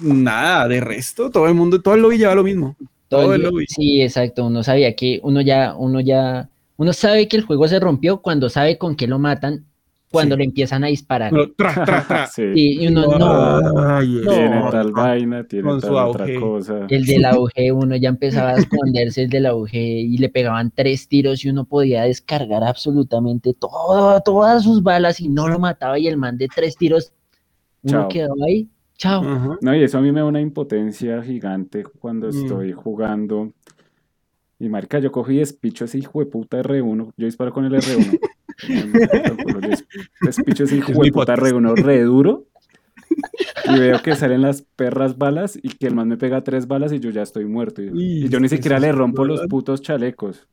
nada, de resto, todo el mundo, todo el lobby llevaba lo mismo. Todo Todo el lobby. Sí, exacto. Uno sabía que uno ya, uno ya, uno sabe que el juego se rompió cuando sabe con qué lo matan, cuando Sí. le empiezan a disparar. Uno, tra, tra, tra. Sí. Sí, y uno no. Ay, Tiene No. tal vaina, tiene Con tal su otra auge. cosa. El de la UG, uno ya empezaba a esconderse el de la UG y le pegaban tres tiros y uno podía descargar absolutamente todo, todas sus balas y no lo mataba y el man de tres tiros, uno Chao. quedaba ahí, chao. No, y eso a mí me da una impotencia gigante cuando Mm. estoy jugando. Y marica, yo cogí y despicho ese hijo de puta R1. Yo disparo con el R1. Yo despicho ese hijo de puta podcast. R1 re duro. Y veo que salen las perras balas y que el man me pega tres balas y yo ya estoy muerto. Y, yo ni siquiera le rompo los putos chalecos.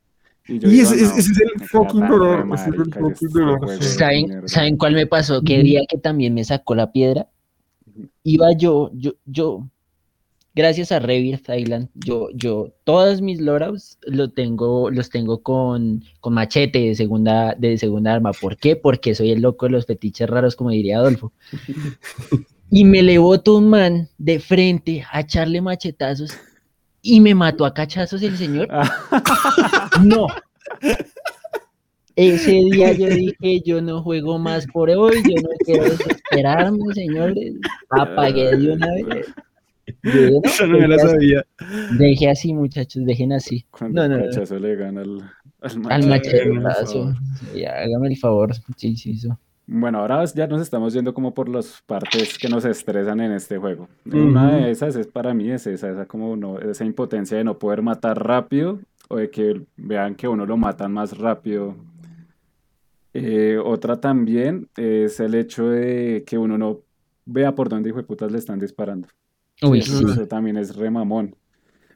Y, yo Y digo, ese, "No, ese es el fucking dolor. re ese es el marica, fucking este ¿Saben, mierda". ¿Saben cuál me pasó? ¿Qué día que también me sacó la piedra? Iba yo, yo, yo, gracias a Rebirth Island, yo, yo, todas mis loadouts lo tengo, los tengo con, con machete de segunda, de segunda arma. ¿Por qué? Porque soy el loco de los fetiches raros, como diría Adolfo. Y me le botó un man de frente a echarle machetazos y me mató a cachazos el señor. No. Ese día yo dije, yo no juego más por hoy, yo no quiero desesperarme, señores. Apagué de una vez. Yo dije, no, me la deje así, sabía. deje así, muchachos, dejen así. Cuando No, no, el no. le gana al, al Al machetazo. Sí, hágame el favor. Sí, sí, eso. Bueno, ahora ya nos estamos yendo como por las partes que nos estresan en este juego. Una de esas es para mí es esa, esa como no, esa impotencia de no poder matar rápido o de que vean que uno lo matan más rápido. Eh, otra también es el hecho de que uno no vea por dónde hijo de putas le están disparando. Uy, Eso, sí. eso también es remamón.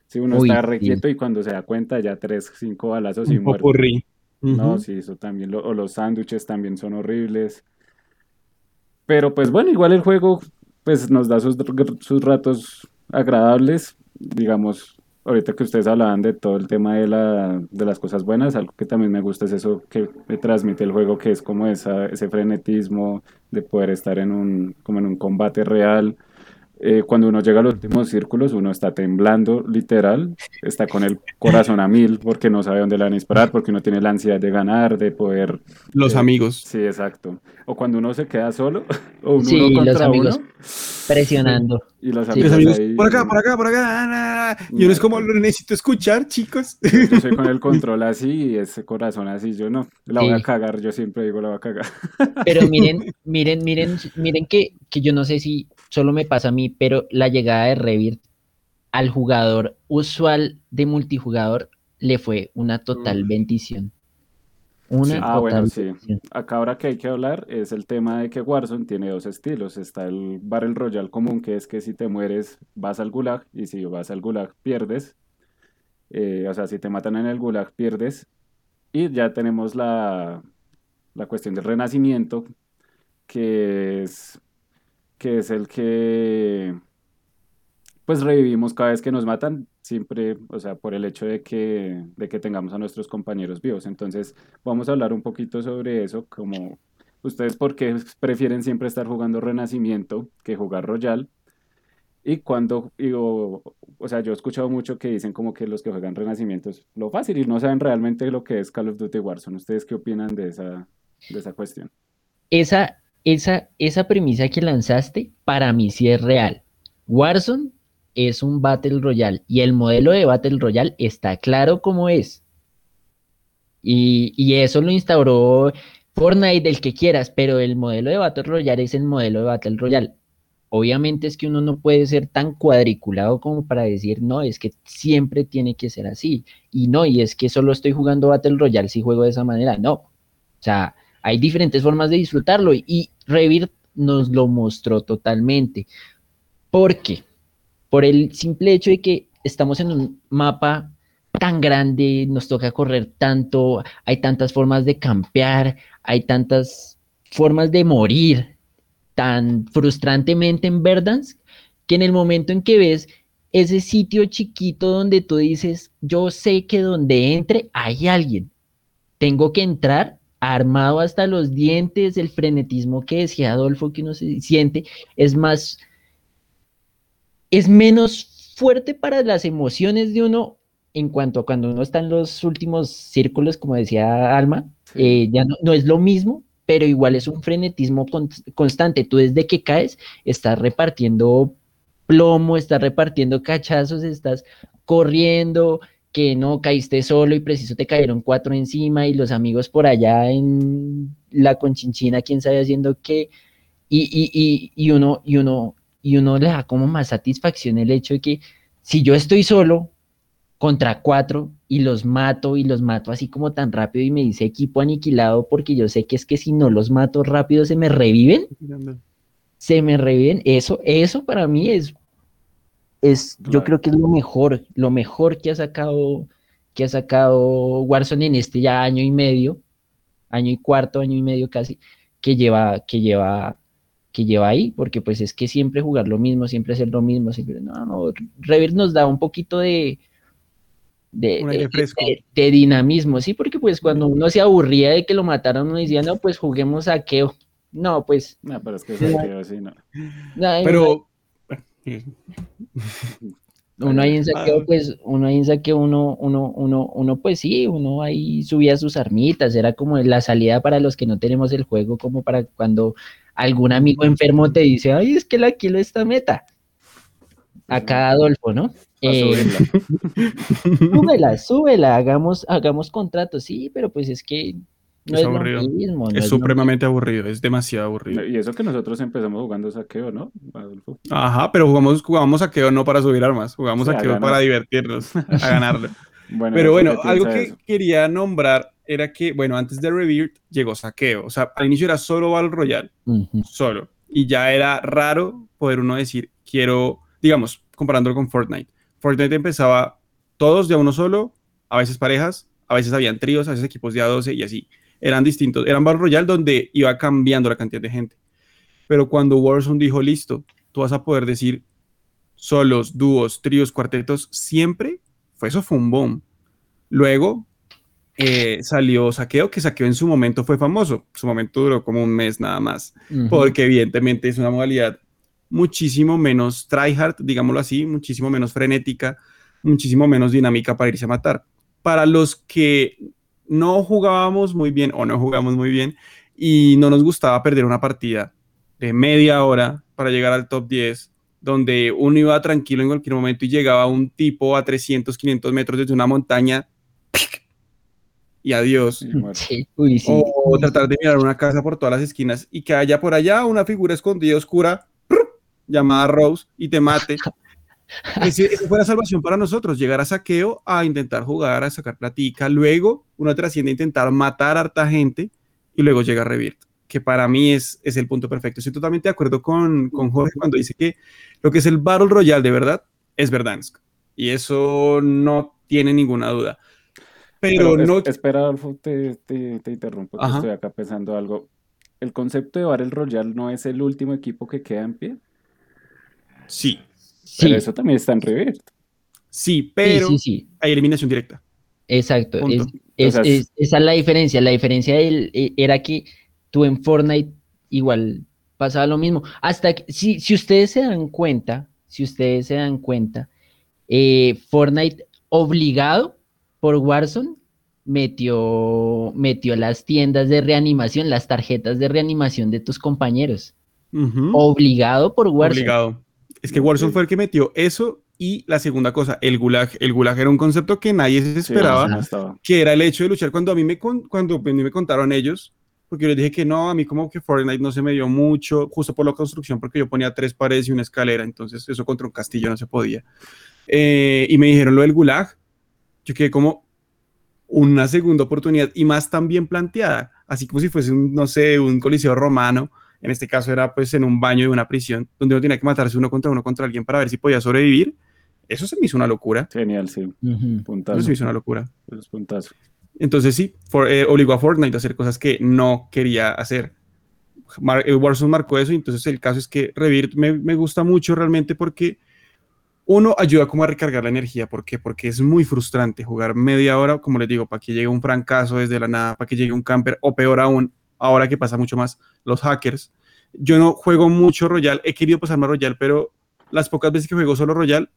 Si uno Uy, está sí. requieto y cuando se da cuenta ya tres, cinco balazos y Un muere. popurrí. No, Ujú. sí, eso también. lo- o los sándwiches también son horribles. Pero pues bueno, igual el juego pues nos da sus, sus ratos agradables. Digamos, ahorita que ustedes hablaban de todo el tema de, la, de las cosas buenas, algo que también me gusta es eso que me transmite el juego, que es como esa, ese frenetismo de poder estar en un, como en un combate real. Eh, cuando uno llega a los últimos círculos, uno está temblando, literal, está con el corazón a mil porque no sabe dónde le van a disparar, porque uno tiene la ansiedad de ganar, de poder... Los eh, amigos. Sí, exacto. O cuando uno se queda solo, o un Sí, uno los contra amigos uno, presionando. y los Sí. amigos, amigos, ahí- por acá, por acá, por acá. na, na, na. Y uno es como, lo necesito escuchar, chicos. Yo soy con el control así y ese corazón así, yo no, la voy a Sí. cagar, yo siempre digo la voy a cagar. Pero miren, miren, miren, miren que, que yo no sé si solo me pasa a mí, pero la llegada de Revit al jugador usual de multijugador le fue una total bendición. Una Sí. Ah, bueno, sí. Acá ahora que hay que hablar es el tema de que Warzone tiene dos estilos. Está el Battle Royale común, que es que si te mueres vas al Gulag y si vas al Gulag pierdes. Eh, o sea, si te matan en el Gulag pierdes. Y ya tenemos la, la cuestión del renacimiento, que es, que es el que pues revivimos cada vez que nos matan, siempre, o sea, por el hecho de que, de que tengamos a nuestros compañeros vivos. Entonces, vamos a hablar un poquito sobre eso, como ustedes por qué prefieren siempre estar jugando Renacimiento que jugar Royal. Y cuando, y o, o sea, yo he escuchado mucho que dicen como que los que juegan Renacimiento es lo fácil y no saben realmente lo que es Call of Duty Warzone. ¿Ustedes qué opinan de esa, de esa cuestión? Esa, esa, esa premisa que lanzaste para mí sí es real. Warzone es un Battle Royale y el modelo de Battle Royale está claro como es. Y, y eso lo instauró Fortnite, del que quieras, pero el modelo de Battle Royale es el modelo de Battle Royale. Obviamente es que uno no puede ser tan cuadriculado como para decir, no, es que siempre tiene que ser así. Y no, y es que solo estoy jugando Battle Royale si juego de esa manera. No. O sea, hay diferentes formas de disfrutarlo y Revit nos lo mostró totalmente. ¿Por qué? Por el simple hecho de que estamos en un mapa tan grande, nos toca correr tanto, hay tantas formas de campear, hay tantas formas de morir tan frustrantemente en Verdansk, que en el momento en que ves ese sitio chiquito donde tú dices, yo sé que donde entre hay alguien, tengo que entrar armado hasta los dientes, el frenetismo que decía Adolfo que uno se siente, es más, es menos fuerte para las emociones de uno en cuanto a cuando uno está en los últimos círculos, como decía Alma, eh, ya no, no es lo mismo, pero igual es un frenetismo con- constante. Tú desde que caes estás repartiendo plomo, estás repartiendo cachazos, estás corriendo, que no caíste solo y preciso te cayeron cuatro encima y los amigos por allá en la conchinchina, quién sabe haciendo qué, y, y, y, y uno, y uno, y uno le da como más satisfacción el hecho de que si yo estoy solo contra cuatro y los mato y los mato así como tan rápido y me dice equipo aniquilado porque yo sé que es que si no los mato rápido se me reviven, se me reviven, eso, eso para mí es, es, yo creo que es lo mejor, lo mejor que ha sacado, que ha sacado Warzone en este ya año y medio, año y cuarto, año y medio casi, que lleva, que lleva, que lleva ahí, porque pues es que siempre jugar lo mismo, siempre hacer lo mismo, siempre, no, no, Revit nos da un poquito de, de, de- dinamismo, sí, porque pues cuando uno se aburría de que lo mataron, uno decía, no, pues juguemos saqueo. No, pues, No, pero es que saqueo así, no. ay, Pero. Uno ahí en saqueo, pues, uno ahí en saqueo, uno, uno, uno, uno, pues sí, uno ahí subía sus armitas, era como la salida para los que no tenemos el juego, como para cuando algún amigo enfermo te dice, ay, es que la kilo esta meta. Acá Adolfo, ¿no? Eh, súbela, súbela, hagamos, hagamos contratos, sí, pero pues es que no Es es, aburrido. lo mismo. no Es es lo supremamente aburrido, es demasiado aburrido. Y eso que nosotros empezamos jugando saqueo, ¿no, Adolfo? Ajá, pero jugamos, jugamos saqueo no para subir armas, jugamos saqueo para divertirnos, a ganarlo. Bueno, Pero ¿tú bueno, algo que eso? quería nombrar era que, bueno, antes de Rebirth llegó saqueo. O sea, al inicio era solo Battle Royale, Ujú. solo. Y ya era raro poder uno decir, quiero, digamos, comparándolo con Fortnite. Fortnite empezaba todos de a uno solo, a veces parejas, a veces habían tríos, a veces equipos de a 12 y así. Eran distintos. Eran Battle Royale donde iba cambiando la cantidad de gente. Pero cuando Warzone dijo, listo, tú vas a poder decir solos, dúos, tríos, cuartetos, siempre, fue eso fue un boom. Luego eh, salió Saqueo, que Saqueo en su momento fue famoso. Su momento duró como un mes nada más porque evidentemente es una modalidad muchísimo menos tryhard, digámoslo así, muchísimo menos frenética, muchísimo menos dinámica para irse a matar. Para los que no jugábamos muy bien o no jugamos muy bien y no nos gustaba perder una partida de media hora para llegar al top 10, donde uno iba tranquilo en cualquier momento y llegaba un tipo a 300, 500 metros desde una montaña y adiós. O tratar de mirar una casa por todas las esquinas y que haya por allá una figura escondida oscura llamada Rose y te mate. Esa fue la salvación para nosotros, llegar a saqueo, a intentar jugar, a sacar platica, luego uno trasciende a intentar matar a harta gente y luego llega a Revirt, que para mí es, es el punto perfecto. Estoy totalmente de acuerdo con, con Jorge cuando dice que lo que es el Battle Royale de verdad es Verdansk, y eso no tiene ninguna duda. Pero, no... espera, Adolfo, te, te, interrumpo, estoy acá pensando algo. ¿El concepto de Battle Royale no es el último equipo que queda en pie? Sí, pero eso también está en Revert. Sí, pero hay eliminación directa. Exacto. Es, esa es la diferencia. La diferencia e, era que tú en Fortnite igual pasaba lo mismo. Hasta que, si, si ustedes se dan cuenta, si ustedes se dan cuenta, eh, Fortnite obligado por Warzone metió, metió las tiendas de reanimación, las tarjetas de reanimación de tus compañeros. Obligado por Warzone. Obligado. Es que Warzone fue el que metió eso y la segunda cosa, el gulag. El gulag era un concepto que nadie se esperaba, que era el hecho de luchar cuando a mí me, cuando a mí me contaron ellos, porque yo les dije que no, a mí como que Fortnite no se me dio mucho, justo por la construcción, porque yo ponía tres paredes y una escalera, entonces eso contra un castillo no se podía. Eh, y me dijeron lo del gulag, yo quedé como una segunda oportunidad y más tan bien planteada, así como si fuese un, no sé, un coliseo romano, en este caso era pues en un baño de una prisión, donde uno tenía que matarse uno contra uno contra alguien para ver si podía sobrevivir. Eso se me hizo una locura. Genial, sí. Puntazo. Eso se me hizo una locura. Es puntazo. Entonces sí, eh, obligó a Fortnite a hacer cosas que no quería hacer. Mar eh, Warzone marcó eso y entonces el caso es que Revir me, me, gusta mucho realmente porque uno ayuda como a recargar la energía. ¿Por qué? Porque es muy frustrante jugar media hora, como les digo, para que llegue un francazo desde la nada, para que llegue un camper o peor aún, ahora que pasa mucho más, los hackers. Yo no juego mucho Royal, he querido pasarme a Royal, pero las pocas veces que juego solo Royal,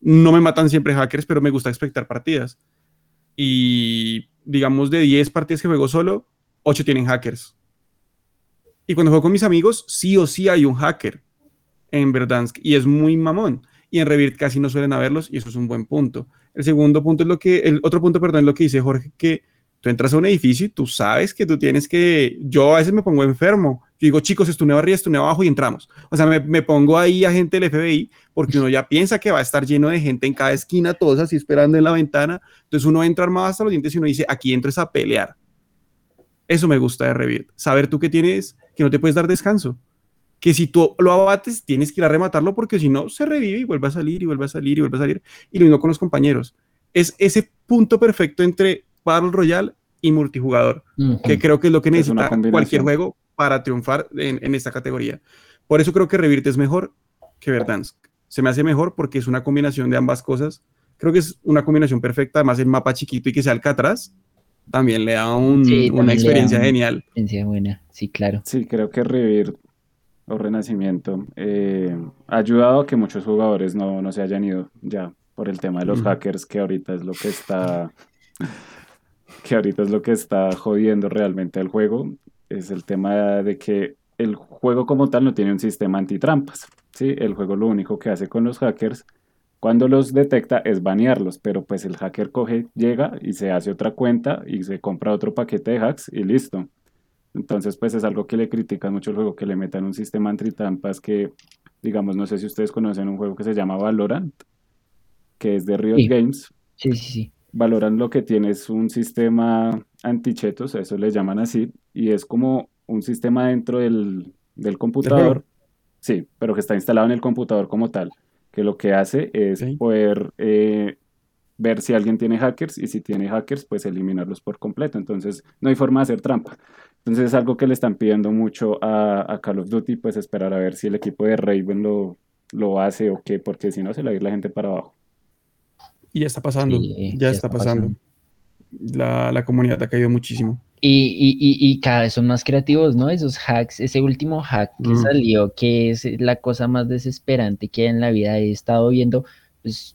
no me matan siempre hackers, pero me gusta expectar partidas. Y digamos, de 10 partidas que juego solo, 8 tienen hackers. Y cuando juego con mis amigos, sí o sí hay un hacker en Verdansk y es muy mamón. Y en Revit casi no suelen haberlos y eso es un buen punto. El segundo punto es lo que, el otro punto, perdón, es lo que dice Jorge, que Tú entras a un edificio y tú sabes que tú tienes que, yo a veces me pongo enfermo. Yo digo, chicos, estuneo arriba, estuneo abajo y entramos. O sea, me, me pongo ahí a gente del FBI porque uno ya piensa que va a estar lleno de gente en cada esquina, todos así esperando en la ventana. Entonces uno entra armado hasta los dientes y uno dice, aquí entras a pelear. Eso me gusta de Revit. Saber tú que tienes, que no te puedes dar descanso. Que si tú lo abates, tienes que ir a rematarlo porque si no, se revive y vuelve a salir y vuelve a salir y vuelve a salir. Y lo mismo con los compañeros. Es ese punto perfecto entre Battle Royale y multijugador, que creo que es lo que necesita cualquier juego para triunfar en, esta categoría. Por eso creo que Revirt es mejor que Verdansk. Se me hace mejor porque es una combinación de ambas cosas. Creo que es una combinación perfecta, además el mapa chiquito y que sea atrás también le da una experiencia genial. Experiencia buena, sí, claro. Sí, creo que Revirt o Renacimiento eh, ha ayudado a que muchos jugadores no, no, se hayan ido ya por el tema de los hackers, que ahorita es lo que está que ahorita es lo que está jodiendo realmente el juego, es el tema de que el juego como tal no tiene un sistema antitrampas. ¿sí? El juego lo único que hace con los hackers cuando los detecta es banearlos, pero pues el hacker coge, llega y se hace otra cuenta y se compra otro paquete de hacks y listo. Entonces pues es algo que le critican mucho el juego, que le metan un sistema antitrampas que, digamos, no sé si ustedes conocen un juego que se llama Valorant, que es de Riot Games. Sí, sí, sí valoran lo que tiene es un sistema antichetos, eso le llaman así, y es como un sistema dentro del, computador, sí, pero que está instalado en el computador como tal, que lo que hace es poder eh, ver si alguien tiene hackers y si tiene hackers, pues eliminarlos por completo. Entonces, no hay forma de hacer trampa. Entonces, es algo que le están pidiendo mucho a, Call of Duty, pues esperar a ver si el equipo de Raven lo, lo hace o qué, porque si no, se le va a ir la gente para abajo. Y ya está pasando, ya, está, pasando. La, la, comunidad ha caído muchísimo. Y, y, cada vez son más creativos, ¿no? Esos hacks, ese último hack que mm. salió, que es la cosa más desesperante que en la vida he estado viendo, pues,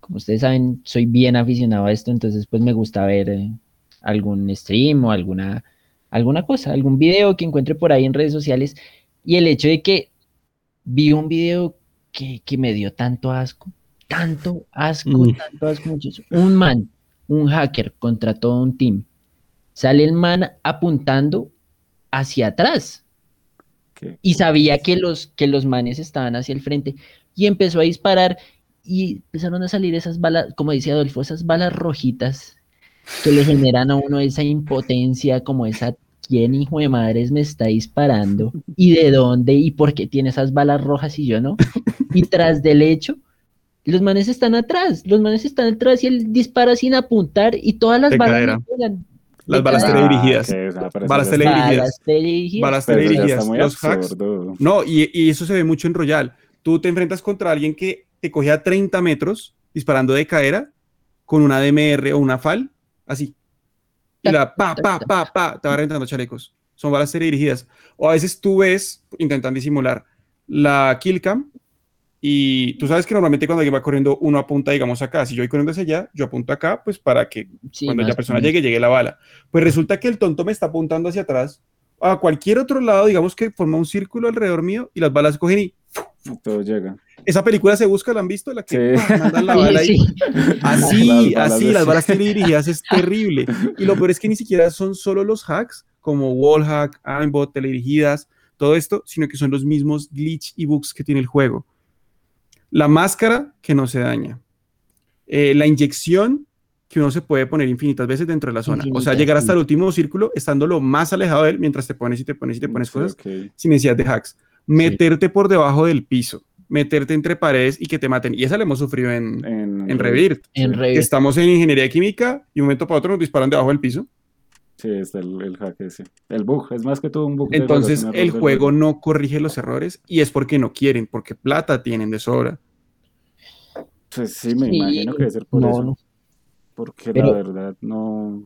como ustedes saben, soy bien aficionado a esto, entonces pues me gusta ver eh, algún stream o alguna, alguna cosa, algún video que encuentre por ahí en redes sociales. Y el hecho de que vi un video que, me dio tanto asco, tanto asco, mm. tanto asco, Un man, un hacker contra todo un team sale el man apuntando hacia atrás. Y sabía que los, que los manes estaban hacia el frente. Y empezó a disparar y empezaron a salir esas balas, como decía Adolfo, esas balas rojitas que le generan a uno esa impotencia, como esa, ¿quién hijo de madres me está disparando? ¿Y de dónde? ¿Y por qué tiene esas balas rojas y yo no? Y tras del hecho, los manes están atrás, los manes están atrás y él dispara sin apuntar y todas las balas las balas teledirigidas. Ah, balas teledirigidas. Balas teledirigidas. Los hacks. No, y, eso se ve mucho en Royal. Tú te enfrentas contra alguien que te coge a 30 metros disparando de cadera con una DMR o una FAL, así. Y la pa, pa, pa, pa, te va reventando chalecos. Son balas teledirigidas. O a veces tú ves, intentan disimular, la killcam y tú sabes que normalmente cuando alguien va corriendo, uno apunta, digamos, acá. Si yo voy corriendo hacia allá, yo apunto acá, pues para que cuando la persona llegue, llegue la bala. Pues resulta que el tonto me está apuntando hacia atrás, a cualquier otro lado, digamos que forma un círculo alrededor mío y las balas cogen y... Todo llega. Esa película se busca, ¿la han visto? La que mandan la bala ahí. Así, así, las balas dirigidas es terrible. Y lo peor es que ni siquiera son solo los hacks, como wallhack, aimbot, teledirigidas, todo esto, sino que son los mismos glitch y bugs que tiene el juego. La máscara que no se daña. Eh, la inyección que uno se puede poner infinitas veces dentro de la zona. o sea, llegar hasta el último círculo estando lo más alejado de él mientras te pones y te pones y te pones cosas sin necesidad de hacks. Meterte por debajo del piso, meterte entre paredes y que te maten. Y esa la hemos sufrido en, en, Revirt. Estamos en ingeniería química y un momento para otro nos disparan debajo del piso. Sí, es el, el hack ese. El bug, es más que todo un bug. Entonces el juego no corrige los errores y es porque no quieren, porque plata tienen de sobra. Pues sí, me imagino que debe ser por eso. Porque la verdad no,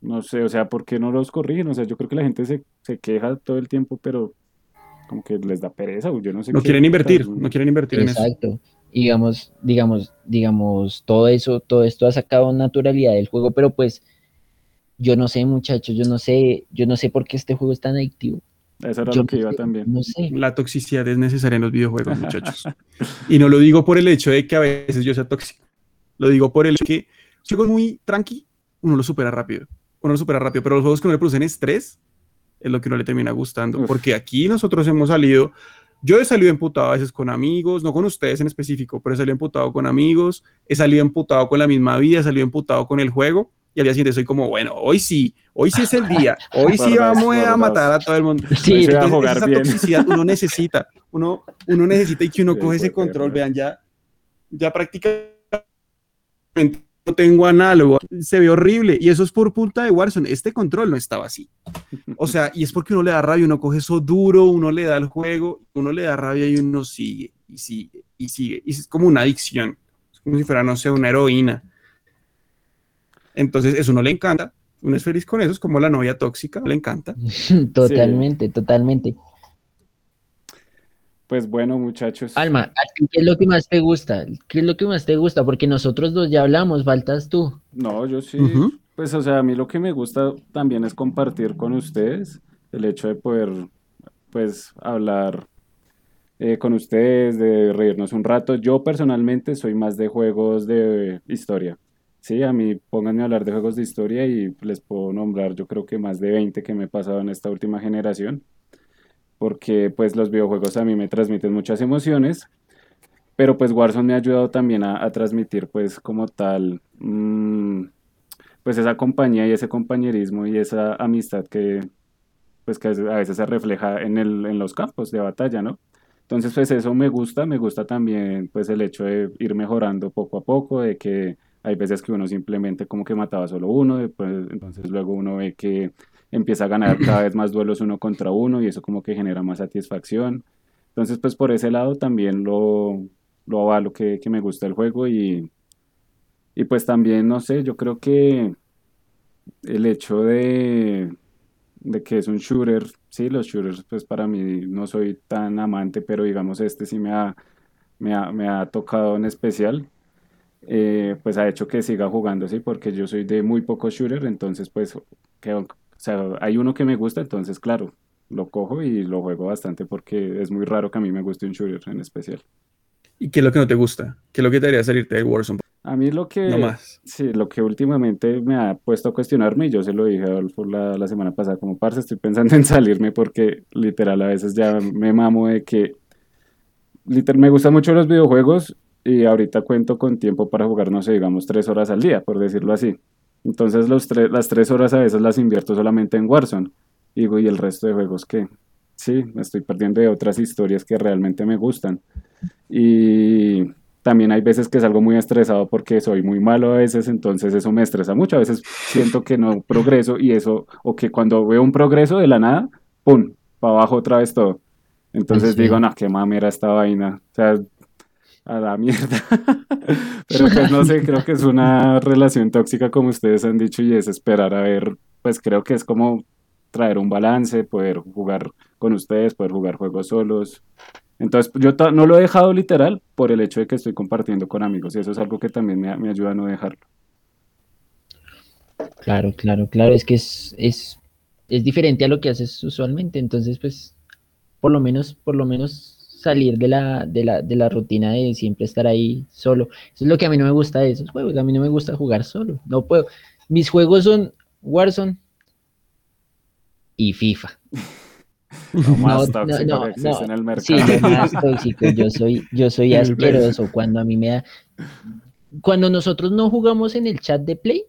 no sé, o sea, ¿por qué no los corrigen? O sea, yo creo que la gente se, se queja todo el tiempo, pero como que les da pereza, o yo no sé. No quieren invertir, no quieren invertir en eso. Exacto. Digamos, digamos, digamos, todo eso, todo esto ha sacado naturalidad del juego, pero pues yo no sé, muchachos, yo no sé, yo no sé por qué este juego es tan adictivo. Eso era lo que iba también. No sé. La toxicidad es necesaria en los videojuegos, muchachos. y no lo digo por el hecho de que a veces yo sea tóxico. Lo digo por el hecho de que si juego muy tranqui, uno lo supera rápido. Uno lo supera rápido. Pero los juegos que no le producen estrés es lo que no le termina gustando. Porque aquí nosotros hemos salido. Yo he salido emputado a veces con amigos, no con ustedes en específico, pero he salido emputado con amigos, he salido emputado con la misma vida, he salido emputado con el juego y al día siguiente soy como, bueno, hoy sí, hoy sí es el día, hoy sí vamos a matar a todo el mundo. Sí, a jugar esa bien. toxicidad uno necesita, uno, uno necesita y que uno coge ese control, vean, ya, ya prácticamente no tengo análogo, se ve horrible y eso es por punta de Warzone, este control no estaba así. O sea, y es porque uno le da rabia, uno coge eso duro, uno le da el juego, uno le da rabia y uno sigue y sigue y sigue. Y es como una adicción, es como si fuera, no sé, una heroína. Entonces, eso no le encanta. Uno es feliz con eso, es como la novia tóxica, le encanta. totalmente, totalmente. Pues bueno, muchachos. Alma, ¿qué es lo que más te gusta? ¿Qué es lo que más te gusta? Porque nosotros dos ya hablamos, faltas tú. No, yo sí. Pues, o sea, a mí lo que me gusta también es compartir con ustedes el hecho de poder, pues, hablar eh, con ustedes, de reírnos un rato. Yo personalmente soy más de juegos de historia. Sí, a mí pónganme a hablar de juegos de historia y les puedo nombrar yo creo que más de 20 que me he pasado en esta última generación, porque pues los videojuegos a mí me transmiten muchas emociones, pero pues Warzone me ha ayudado también a, transmitir pues como tal, mm, pues esa compañía y ese compañerismo y esa amistad que pues que a veces se refleja en, el, en los campos de batalla, ¿no? Entonces pues eso me gusta, me gusta también pues el hecho de ir mejorando poco a poco, de que hay veces que uno simplemente como que mataba solo uno, después, entonces luego uno ve que empieza a ganar cada vez más duelos uno contra uno y eso como que genera más satisfacción. Entonces pues por ese lado también lo, lo avalo que, que me gusta el juego y, y pues también, no sé, yo creo que el hecho de, de que es un shooter, sí, los shooters, pues para mí no soy tan amante, pero digamos este sí me ha, me ha, me ha tocado en especial. Eh, pues ha hecho que siga jugando así, porque yo soy de muy poco shooter, entonces pues que, o sea, hay uno que me gusta, entonces claro, lo cojo y lo juego bastante porque es muy raro que a mí me guste un shooter en especial. ¿Y qué es lo que no te gusta? ¿Qué es lo que te haría salirte del Warzone? A mí lo que, No más. sí, lo que últimamente me ha puesto a cuestionarme, y yo se lo dije a Adolfo la, la semana pasada, como parce, estoy pensando en salirme porque literal a veces ya me mamo de que, literal, me gustan mucho los videojuegos y ahorita cuento con tiempo para jugar, no sé, digamos, tres horas al día, por decirlo así. Entonces los tres, las tres horas a veces las invierto solamente en Warzone. Y digo, ¿y el resto de juegos qué? Sí, me estoy perdiendo de otras historias que realmente me gustan. Y también hay veces que salgo muy estresado porque soy muy malo a veces, entonces eso me estresa mucho. A veces siento que no progreso y eso, o que cuando veo un progreso de la nada, ¡pum! Para abajo otra vez todo. Entonces sí. digo, no, qué mamera esta vaina. O sea, a la mierda. Pero pues no sé, creo que es una relación tóxica como ustedes han dicho y es esperar a ver, pues creo que es como traer un balance, poder jugar con ustedes, poder jugar juegos solos. Entonces yo no lo he dejado literal por el hecho de que estoy compartiendo con amigos y eso es algo que también me, me ayuda a no dejarlo. Claro, claro, claro, es que es, es, es diferente a lo que haces usualmente, entonces pues por lo menos, por lo menos salir de la, de la, de la rutina de siempre estar ahí solo. Eso es lo que a mí no me gusta de esos juegos, a mí no me gusta jugar solo, no puedo. Mis juegos son Warzone y FIFA. Lo más No, tóxico no, que existe no, en el mercado. Sí, lo más tóxico. Yo soy, yo soy asqueroso cuando a mí me da. Cuando nosotros no jugamos en el chat de Play,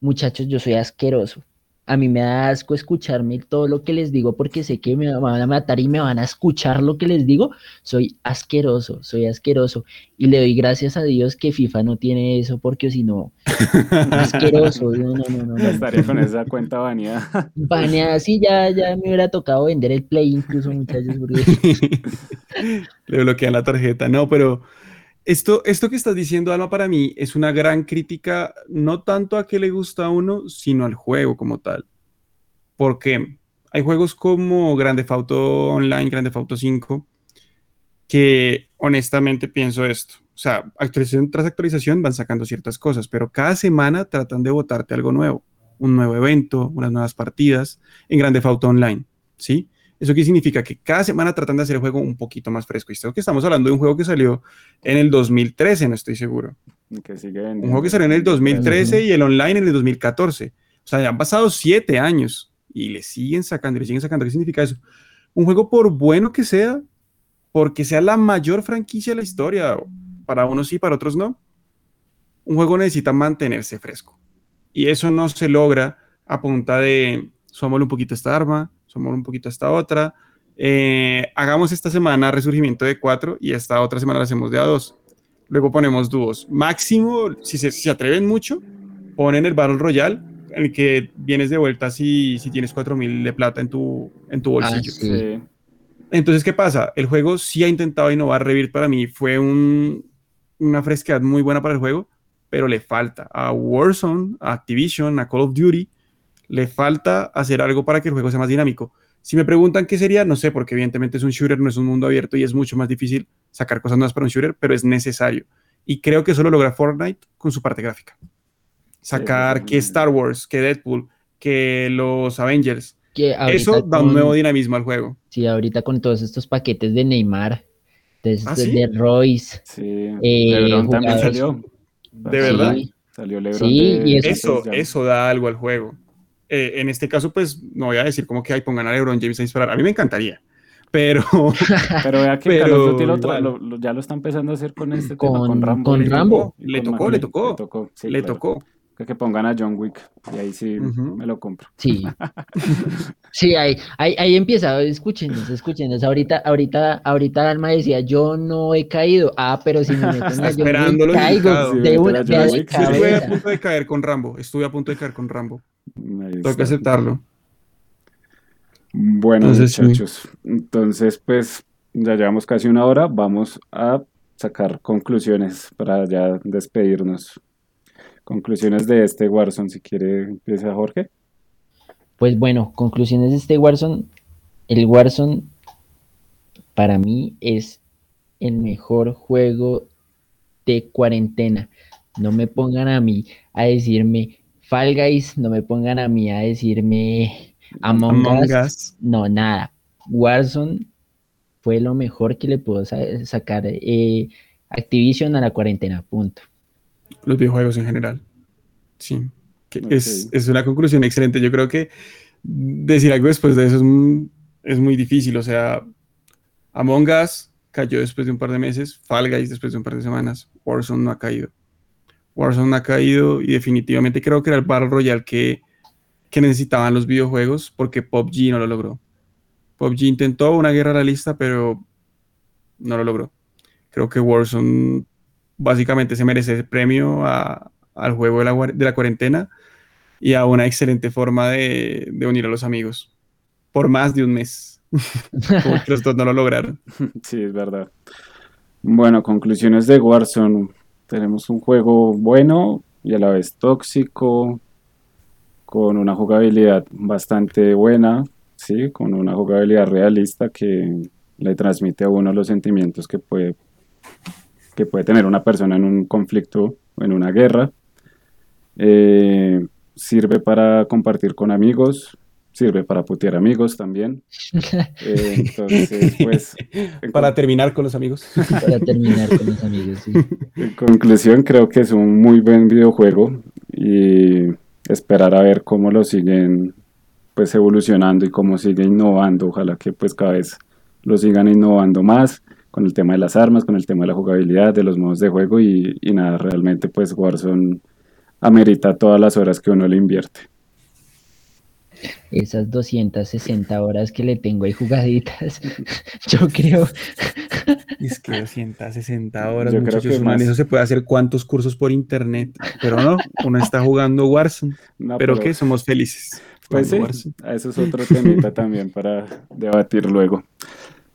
muchachos, yo soy asqueroso. A mí me da asco escucharme todo lo que les digo porque sé que me van a matar y me van a escuchar lo que les digo. Soy asqueroso, soy asqueroso. Y le doy gracias a Dios que FIFA no tiene eso porque si no, asqueroso. No, no, no, no, estaría con esa cuenta baneada. Baneada, sí, ya, ya me hubiera tocado vender el Play incluso, muchachos, porque Le bloquean la tarjeta. No, pero esto, esto que estás diciendo, Alma, para mí es una gran crítica, no tanto a qué le gusta a uno, sino al juego como tal. Porque hay juegos como Grande Auto Online, Grande Auto 5, que honestamente pienso esto. O sea, actualización tras actualización van sacando ciertas cosas, pero cada semana tratan de botarte algo nuevo, un nuevo evento, unas nuevas partidas en Grande Auto Online, ¿sí? ¿Eso qué significa? Que cada semana tratan de hacer el juego un poquito más fresco. Y esto que estamos hablando de un juego que salió en el 2013, no estoy seguro. Que sigue Un juego que salió en el 2013 y el online en el 2014. O sea, ya han pasado siete años y le siguen sacando, y le siguen sacando. ¿Qué significa eso? Un juego por bueno que sea, porque sea la mayor franquicia de la historia, para unos sí, para otros no, un juego necesita mantenerse fresco. Y eso no se logra a punta de sumámosle un poquito esta arma, sumámosle un poquito a esta otra. eh, hagamos esta semana resurgimiento de 4 y esta otra semana la hacemos de a 2. Luego ponemos dúos. Máximo, si se, si se atreven mucho, ponen el Battle Royale, en el que vienes de vuelta si, si tienes 4000 de plata en tu, en tu Ah, bolsillo. sí. Sí. Entonces, ¿qué pasa? El juego sí ha intentado innovar. Revit para mí fue un- una fresquedad muy buena para el juego, pero le falta a Warzone, a Activision, a Call of Duty, le falta hacer algo para que el juego sea más dinámico. Si me preguntan qué sería, no sé, porque evidentemente es un shooter, no es un mundo abierto y es mucho más difícil sacar cosas nuevas para un shooter, pero es necesario. Y creo que eso lo logra Fortnite con su parte gráfica. Sacar sí, que. Star Wars, que Deadpool, que los Avengers. que Eso da un con- nuevo dinamismo al juego. Sí, ahorita con todos estos paquetes de Neymar, de, ¿Ah, de- sí? de Royce. Sí, Eh, LeBron también salió. ¿De verdad? Sí, Salió LeBron. Sí, de- y eso- eso da algo al juego. Eh, en este caso, pues no voy a decir como que hay pongan a LeBron James a disparar. A mí me encantaría, pero Pero vea que Pero lo lo- lo- ya lo está empezando a hacer con este Con- tema, con Rambo. con Rambo. y Le tocó, le tocó. sí, le claro. tocó. Que, que pongan a John Wick y ahí sí me lo compro. Sí. Sí, ahí, ahí, ahí empieza, escúchenos, escúchenos. Ahorita, ahorita, ahorita Alma decía, yo no he caído. Ah, pero si me meten a John Wick, caigo. Sí, de una de Wick, sí. Yo estuve a punto de caer con Rambo. Estuve a punto de caer con Rambo. Tengo que aceptarlo. Bueno, Entonces, sí. muchachos, entonces pues ya llevamos casi una hora, vamos a sacar conclusiones para ya despedirnos. Conclusiones de este Warzone, si quiere empieza Jorge. Pues bueno, conclusiones de este Warzone. El Warzone para mí es el mejor juego de cuarentena. No me pongan a mí a decirme Fall Guys, no me pongan a mí a decirme Among, Us. No, nada. Warzone fue lo mejor que le pudo sacar eh, Activision a la cuarentena, punto. Los videojuegos en general. Sí. Es, es, una conclusión excelente. Yo creo que decir algo después de eso es, es muy difícil. O sea, Among Us cayó después de un par de meses, Fall Guys después de un par de semanas, Warzone no ha caído. Warzone no ha caído y definitivamente creo que era el Battle Royale que, que necesitaban los videojuegos porque PUBG no lo logró. PUBG intentó una guerra realista, pero no lo logró. Creo que Warzone básicamente se merece el premio al juego de la, cuarentena y a una excelente forma de, de unir a los amigos por más de un mes. los dos no lo lograron. Sí, es verdad. Bueno, conclusiones de Warzone. Tenemos un juego bueno y a la vez tóxico, con una jugabilidad bastante buena, ¿sí? con una jugabilidad realista que le transmite a uno los sentimientos que puede, que puede tener una persona en un conflicto o en una guerra. Eh, sirve para compartir con amigos, sirve para putear amigos también. Eh, entonces, pues... Para terminar con los amigos. Para terminar con los amigos, sí. En conclusión, creo que es un muy buen videojuego y esperar a ver cómo lo siguen pues evolucionando y cómo sigue innovando. Ojalá que pues cada vez lo sigan innovando más con el tema de las armas, con el tema de la jugabilidad, de los modos de juego y, y nada, realmente pues Warzone amerita todas las horas que uno le invierte esas 260 horas que le tengo ahí jugaditas, yo creo. Es que 260 horas, yo creo que eso se puede hacer cuántos cursos por internet, pero no, uno está jugando Warzone, pero, que somos felices. Pues sí, eso es otro temita también para debatir luego.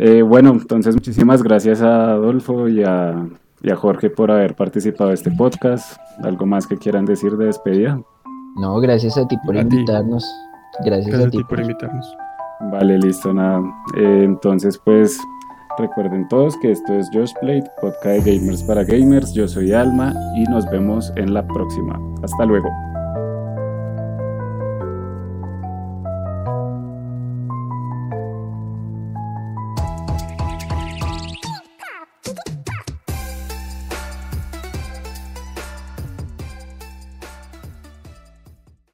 Eh, bueno, entonces muchísimas gracias a Adolfo y a, y a Jorge por haber participado de este podcast. ¿Algo más que quieran decir de despedida? No, gracias a ti por invitarnos. Gracias, a, ti por invitarnos. Vale, listo, nada. Eh, entonces, pues recuerden todos que esto es Josh Plate, podcast de gamers para gamers. Yo soy Alma y nos vemos en la próxima. Hasta luego.